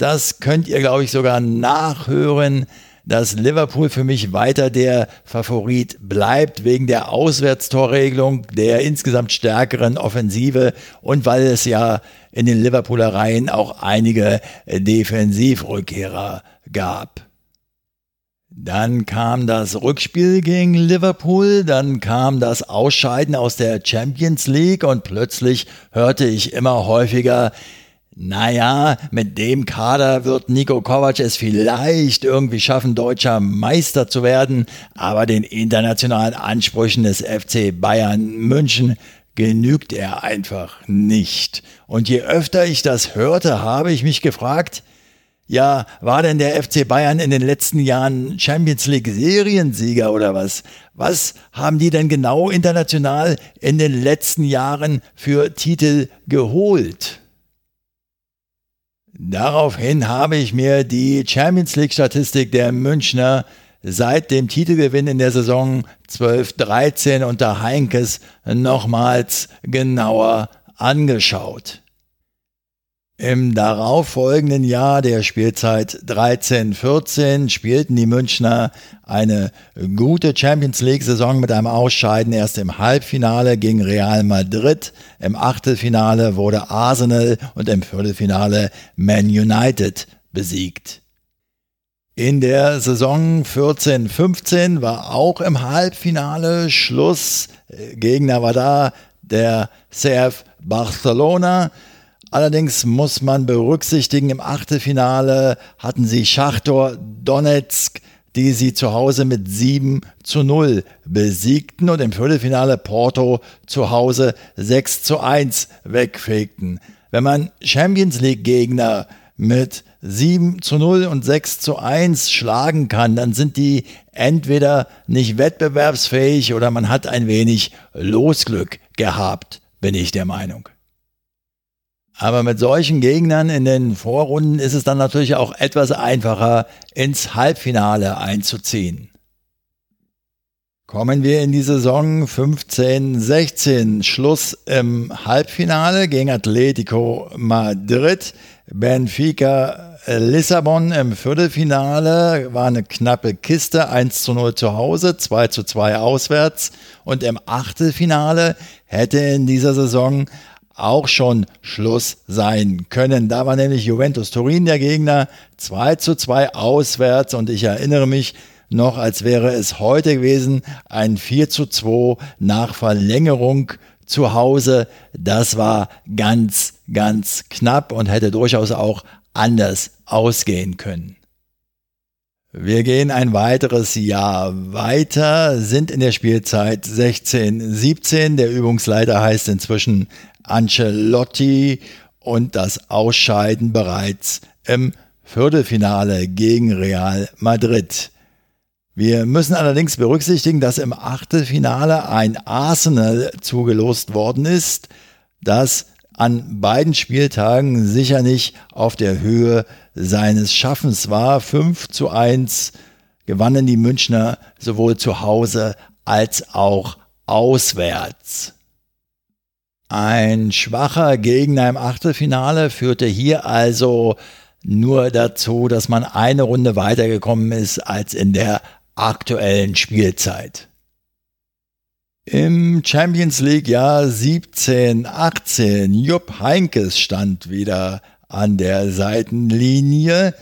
das könnt ihr, glaube ich, sogar nachhören, dass Liverpool für mich weiter der Favorit bleibt, wegen der Auswärtstorregelung, der insgesamt stärkeren Offensive und weil es ja in den Liverpooler Reihen auch einige Defensivrückkehrer gab. Dann kam das Rückspiel gegen Liverpool, dann kam das Ausscheiden aus der Champions League und plötzlich hörte ich immer häufiger, naja, mit dem Kader wird Nico Kovac es vielleicht irgendwie schaffen, deutscher Meister zu werden, aber den internationalen Ansprüchen des FC Bayern München genügt er einfach nicht. Und je öfter ich das hörte, habe ich mich gefragt, ja, war denn der FC Bayern in den letzten Jahren Champions League Seriensieger oder was? Was haben die denn genau international in den letzten Jahren für Titel geholt? Daraufhin habe ich mir die Champions League-Statistik der Münchner seit dem Titelgewinn in der Saison 12-13 unter Heinkes nochmals genauer angeschaut. Im darauffolgenden Jahr der Spielzeit 13-14 spielten die Münchner eine gute Champions League-Saison mit einem Ausscheiden erst im Halbfinale gegen Real Madrid, im Achtelfinale wurde Arsenal und im Viertelfinale Man United besiegt. In der Saison 14-15 war auch im Halbfinale Schluss. Gegner war da der CF Barcelona. Allerdings muss man berücksichtigen, im Achtelfinale hatten sie Schachtor Donetsk, die sie zu Hause mit 7 zu 0 besiegten und im Viertelfinale Porto zu Hause 6 zu 1 wegfegten. Wenn man Champions League Gegner mit 7 zu 0 und 6 zu 1 schlagen kann, dann sind die entweder nicht wettbewerbsfähig oder man hat ein wenig Losglück gehabt, bin ich der Meinung. Aber mit solchen Gegnern in den Vorrunden ist es dann natürlich auch etwas einfacher, ins Halbfinale einzuziehen. Kommen wir in die Saison 15-16. Schluss im Halbfinale gegen Atletico Madrid. Benfica Lissabon im Viertelfinale war eine knappe Kiste, 1 zu 0 zu Hause, 2 zu 2 auswärts. Und im Achtelfinale hätte in dieser Saison auch schon Schluss sein können. Da war nämlich Juventus Turin der Gegner, 2 zu 2 auswärts und ich erinnere mich noch, als wäre es heute gewesen, ein 4 zu 2 nach Verlängerung zu Hause. Das war ganz, ganz knapp und hätte durchaus auch anders ausgehen können. Wir gehen ein weiteres Jahr weiter, sind in der Spielzeit 16, 17. Der Übungsleiter heißt inzwischen Ancelotti und das Ausscheiden bereits im Viertelfinale gegen Real Madrid. Wir müssen allerdings berücksichtigen, dass im Achtelfinale ein Arsenal zugelost worden ist, das an beiden Spieltagen sicher nicht auf der Höhe seines Schaffens war. 5 zu 1 gewannen die Münchner sowohl zu Hause als auch auswärts. Ein schwacher Gegner im Achtelfinale führte hier also nur dazu, dass man eine Runde weitergekommen ist als in der aktuellen Spielzeit. Im Champions League Jahr 17, 18, Jupp Heinkes stand wieder an der Seitenlinie.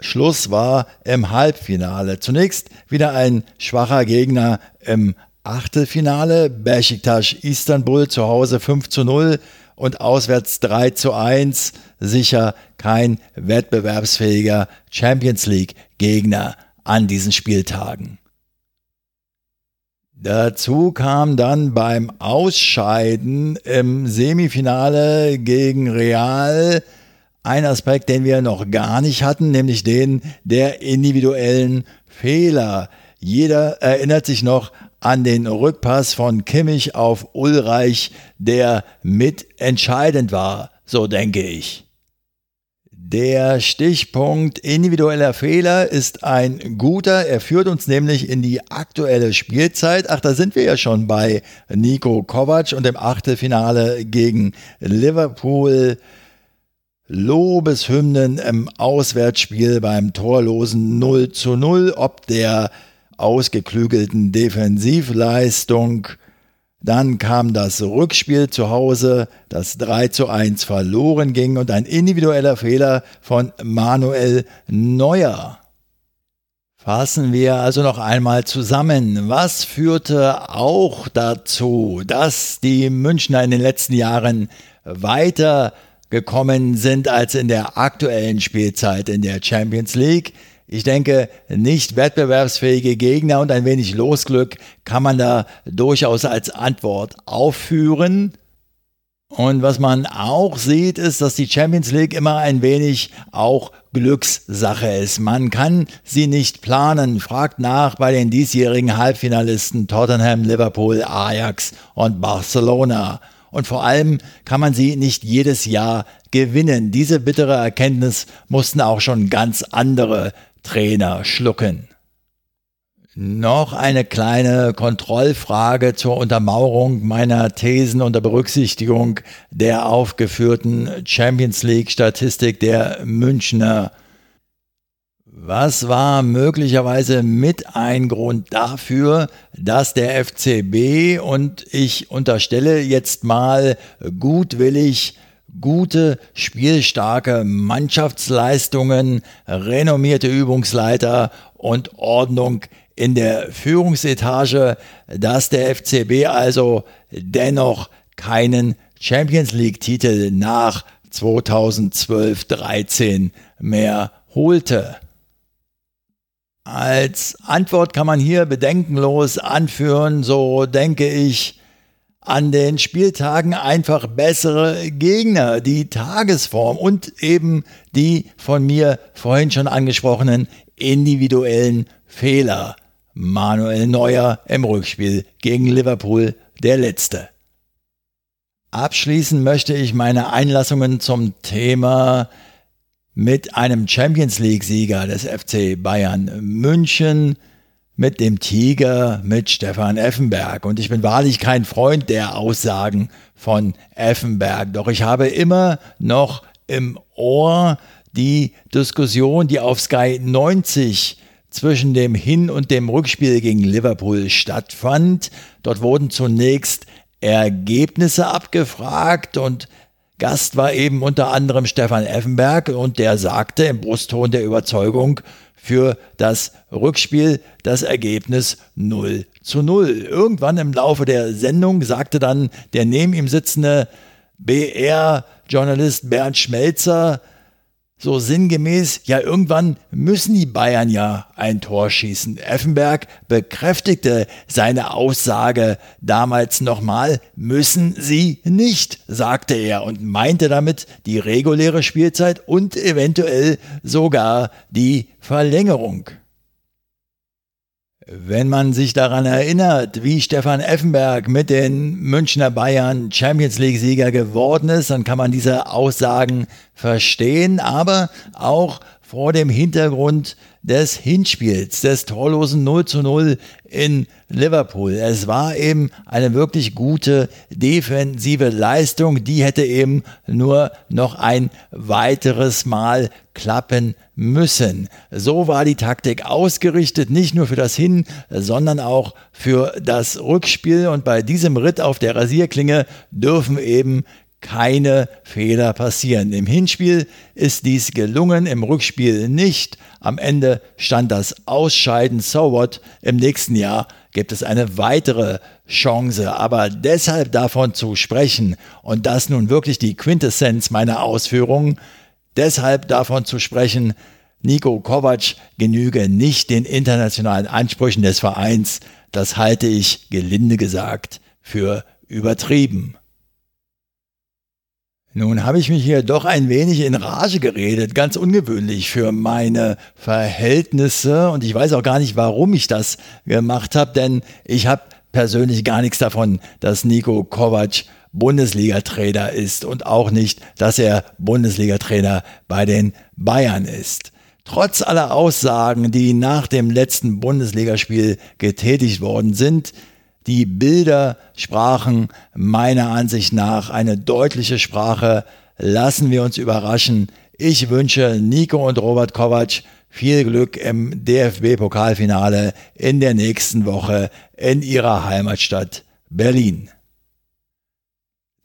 Schluss war im Halbfinale. Zunächst wieder ein schwacher Gegner im Achtelfinale Besiktas Istanbul zu Hause 5 zu 0 und auswärts 3 zu 1. Sicher kein wettbewerbsfähiger Champions League Gegner an diesen Spieltagen. Dazu kam dann beim Ausscheiden im Semifinale gegen Real ein Aspekt, den wir noch gar nicht hatten, nämlich den der individuellen Fehler. Jeder erinnert sich noch an den Rückpass von Kimmich auf Ulreich, der mitentscheidend war, so denke ich. Der Stichpunkt individueller Fehler ist ein guter. Er führt uns nämlich in die aktuelle Spielzeit. Ach, da sind wir ja schon bei Nico Kovac und dem Achtelfinale gegen Liverpool. Lobeshymnen im Auswärtsspiel beim torlosen 0 zu 0, ob der ausgeklügelten Defensivleistung dann kam das Rückspiel zu Hause, das 3 zu 1 verloren ging und ein individueller Fehler von Manuel Neuer. Fassen wir also noch einmal zusammen. Was führte auch dazu, dass die Münchner in den letzten Jahren weiter gekommen sind als in der aktuellen Spielzeit in der Champions League? Ich denke, nicht wettbewerbsfähige Gegner und ein wenig Losglück kann man da durchaus als Antwort aufführen. Und was man auch sieht, ist, dass die Champions League immer ein wenig auch Glückssache ist. Man kann sie nicht planen. Fragt nach bei den diesjährigen Halbfinalisten Tottenham, Liverpool, Ajax und Barcelona. Und vor allem kann man sie nicht jedes Jahr gewinnen. Diese bittere Erkenntnis mussten auch schon ganz andere Trainer schlucken. Noch eine kleine Kontrollfrage zur Untermauerung meiner Thesen unter Berücksichtigung der aufgeführten Champions League Statistik der Münchner. Was war möglicherweise mit ein Grund dafür, dass der FCB und ich unterstelle jetzt mal gutwillig gute, spielstarke Mannschaftsleistungen, renommierte Übungsleiter und Ordnung in der Führungsetage, dass der FCB also dennoch keinen Champions League-Titel nach 2012-13 mehr holte. Als Antwort kann man hier bedenkenlos anführen, so denke ich, an den Spieltagen einfach bessere Gegner, die Tagesform und eben die von mir vorhin schon angesprochenen individuellen Fehler. Manuel Neuer im Rückspiel gegen Liverpool der letzte. Abschließen möchte ich meine Einlassungen zum Thema mit einem Champions League-Sieger des FC Bayern München, mit dem Tiger, mit Stefan Effenberg. Und ich bin wahrlich kein Freund der Aussagen von Effenberg. Doch ich habe immer noch im Ohr die Diskussion, die auf Sky 90 zwischen dem Hin- und dem Rückspiel gegen Liverpool stattfand. Dort wurden zunächst Ergebnisse abgefragt und Gast war eben unter anderem Stefan Effenberg und der sagte im Brustton der Überzeugung, für das Rückspiel das Ergebnis 0 zu 0. Irgendwann im Laufe der Sendung sagte dann der neben ihm sitzende BR-Journalist Bernd Schmelzer, so sinngemäß, ja irgendwann müssen die Bayern ja ein Tor schießen. Effenberg bekräftigte seine Aussage damals nochmal, müssen sie nicht, sagte er und meinte damit die reguläre Spielzeit und eventuell sogar die Verlängerung. Wenn man sich daran erinnert, wie Stefan Effenberg mit den Münchner Bayern Champions League-Sieger geworden ist, dann kann man diese Aussagen verstehen, aber auch vor dem Hintergrund des Hinspiels, des torlosen 0 zu 0 in Liverpool. Es war eben eine wirklich gute defensive Leistung, die hätte eben nur noch ein weiteres Mal klappen müssen. So war die Taktik ausgerichtet, nicht nur für das Hin, sondern auch für das Rückspiel und bei diesem Ritt auf der Rasierklinge dürfen eben keine Fehler passieren. Im Hinspiel ist dies gelungen, im Rückspiel nicht. Am Ende stand das Ausscheiden. So what? Im nächsten Jahr gibt es eine weitere Chance. Aber deshalb davon zu sprechen, und das nun wirklich die Quintessenz meiner Ausführungen, deshalb davon zu sprechen, Nico Kovac genüge nicht den internationalen Ansprüchen des Vereins, das halte ich gelinde gesagt für übertrieben. Nun habe ich mich hier doch ein wenig in Rage geredet, ganz ungewöhnlich für meine Verhältnisse und ich weiß auch gar nicht, warum ich das gemacht habe, denn ich habe persönlich gar nichts davon, dass Nico Kovac Bundesliga-Trainer ist und auch nicht, dass er Bundesliga-Trainer bei den Bayern ist. Trotz aller Aussagen, die nach dem letzten Bundesligaspiel getätigt worden sind, die Bilder sprachen meiner Ansicht nach eine deutliche Sprache. Lassen wir uns überraschen. Ich wünsche Nico und Robert Kovac viel Glück im DFB-Pokalfinale in der nächsten Woche in ihrer Heimatstadt Berlin.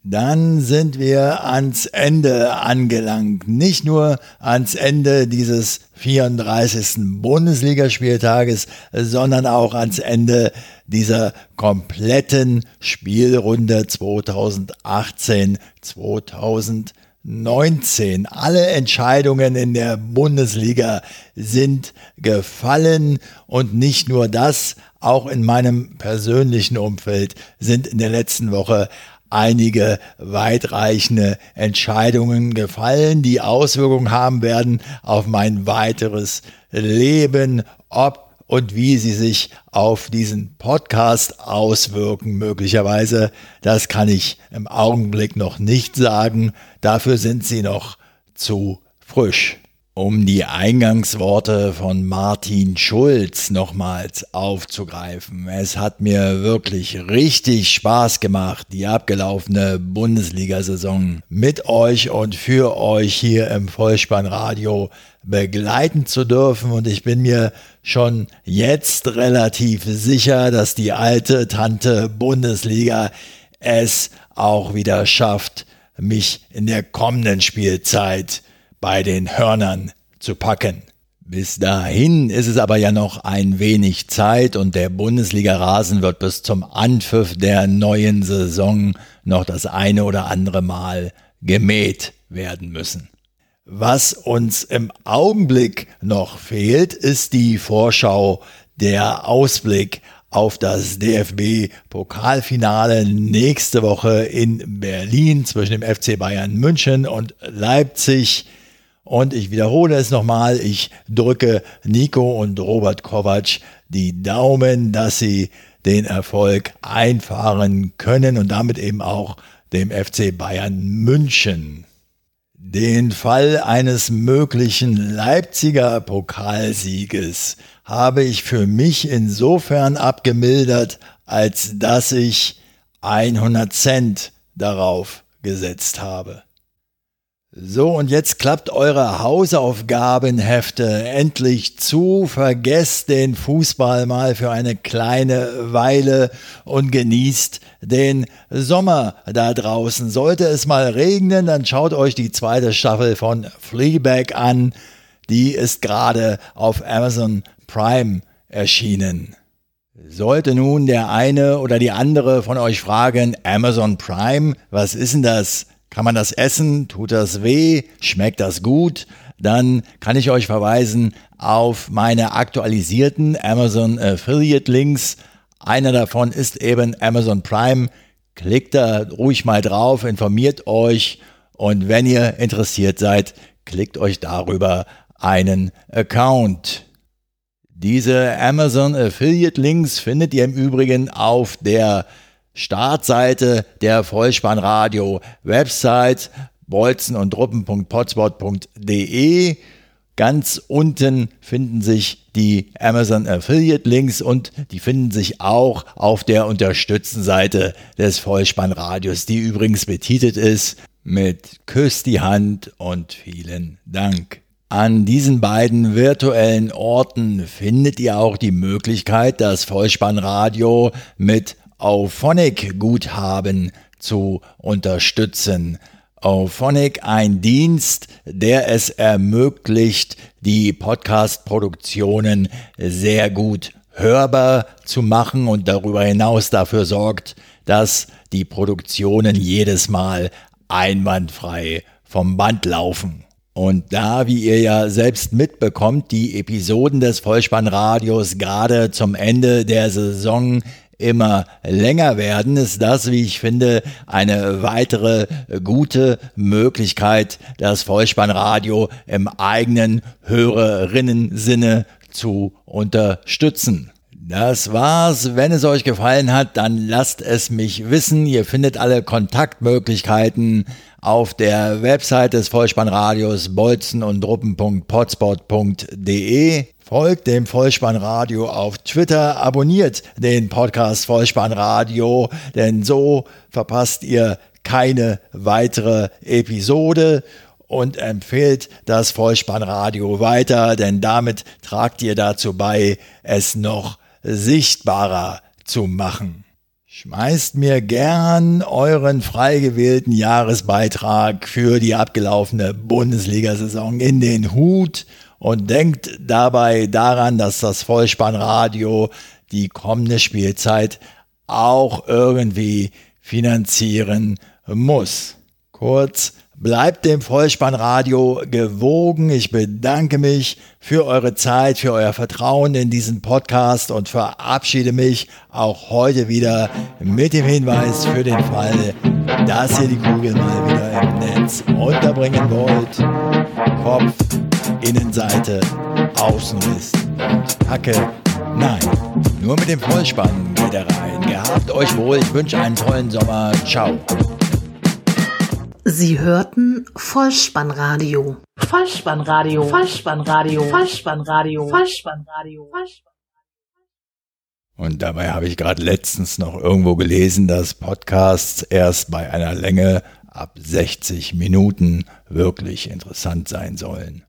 Dann sind wir ans Ende angelangt. Nicht nur ans Ende dieses 34. Bundesligaspieltages, sondern auch ans Ende dieser kompletten Spielrunde 2018, 2019. Alle Entscheidungen in der Bundesliga sind gefallen und nicht nur das, auch in meinem persönlichen Umfeld sind in der letzten Woche einige weitreichende Entscheidungen gefallen, die Auswirkungen haben werden auf mein weiteres Leben, ob und wie sie sich auf diesen Podcast auswirken möglicherweise. Das kann ich im Augenblick noch nicht sagen. Dafür sind sie noch zu frisch. Um die Eingangsworte von Martin Schulz nochmals aufzugreifen. Es hat mir wirklich richtig Spaß gemacht, die abgelaufene Bundesliga-Saison mit euch und für euch hier im Vollspannradio begleiten zu dürfen. Und ich bin mir schon jetzt relativ sicher, dass die alte Tante Bundesliga es auch wieder schafft, mich in der kommenden Spielzeit bei den Hörnern zu packen. Bis dahin ist es aber ja noch ein wenig Zeit und der Bundesliga-Rasen wird bis zum Anpfiff der neuen Saison noch das eine oder andere Mal gemäht werden müssen. Was uns im Augenblick noch fehlt, ist die Vorschau, der Ausblick auf das DFB-Pokalfinale nächste Woche in Berlin zwischen dem FC Bayern München und Leipzig. Und ich wiederhole es nochmal, ich drücke Nico und Robert Kovac die Daumen, dass sie den Erfolg einfahren können und damit eben auch dem FC Bayern München. Den Fall eines möglichen Leipziger Pokalsieges habe ich für mich insofern abgemildert, als dass ich 100 Cent darauf gesetzt habe. So, und jetzt klappt eure Hausaufgabenhefte endlich zu. Vergesst den Fußball mal für eine kleine Weile und genießt den Sommer da draußen. Sollte es mal regnen, dann schaut euch die zweite Staffel von Fleabag an. Die ist gerade auf Amazon Prime erschienen. Sollte nun der eine oder die andere von euch fragen, Amazon Prime, was ist denn das? Kann man das essen? Tut das weh? Schmeckt das gut? Dann kann ich euch verweisen auf meine aktualisierten Amazon Affiliate Links. Einer davon ist eben Amazon Prime. Klickt da ruhig mal drauf, informiert euch und wenn ihr interessiert seid, klickt euch darüber einen Account. Diese Amazon Affiliate Links findet ihr im Übrigen auf der Startseite der Vollspannradio Website bolzen und truppen.potspot.de. Ganz unten finden sich die Amazon Affiliate Links und die finden sich auch auf der Unterstützenseite des Vollspannradios, die übrigens betitelt ist mit Küss die Hand und vielen Dank. An diesen beiden virtuellen Orten findet ihr auch die Möglichkeit, das Vollspannradio mit Auphonic-Guthaben zu unterstützen. Auphonic ein Dienst, der es ermöglicht, die Podcast-Produktionen sehr gut hörbar zu machen und darüber hinaus dafür sorgt, dass die Produktionen jedes Mal einwandfrei vom Band laufen. Und da, wie ihr ja selbst mitbekommt, die Episoden des Vollspannradios gerade zum Ende der Saison immer länger werden, ist das, wie ich finde, eine weitere gute Möglichkeit, das Vollspannradio im eigenen Hörerinnensinne zu unterstützen. Das war's. Wenn es euch gefallen hat, dann lasst es mich wissen. Ihr findet alle Kontaktmöglichkeiten auf der Website des Vollspannradios bolzen und druppen.potspot.de. Folgt dem Vollspannradio auf Twitter, abonniert den Podcast Vollspannradio, denn so verpasst ihr keine weitere Episode und empfehlt das Vollspannradio weiter, denn damit tragt ihr dazu bei, es noch sichtbarer zu machen. Schmeißt mir gern euren frei gewählten Jahresbeitrag für die abgelaufene Bundesliga-Saison in den Hut und denkt dabei daran, dass das Vollspannradio die kommende Spielzeit auch irgendwie finanzieren muss. Kurz, Bleibt dem Vollspannradio gewogen. Ich bedanke mich für eure Zeit, für euer Vertrauen in diesen Podcast und verabschiede mich auch heute wieder mit dem Hinweis für den Fall, dass ihr die Kugel mal wieder im Netz unterbringen wollt. Kopf, Innenseite, Außenriss Hacke. Nein, nur mit dem Vollspann geht er rein. Gehabt euch wohl. Ich wünsche einen tollen Sommer. Ciao. Sie hörten Vollspannradio. Vollspannradio. Vollspannradio. Vollspannradio. Vollspannradio. Und dabei habe ich gerade letztens noch irgendwo gelesen, dass Podcasts erst bei einer Länge ab 60 Minuten wirklich interessant sein sollen.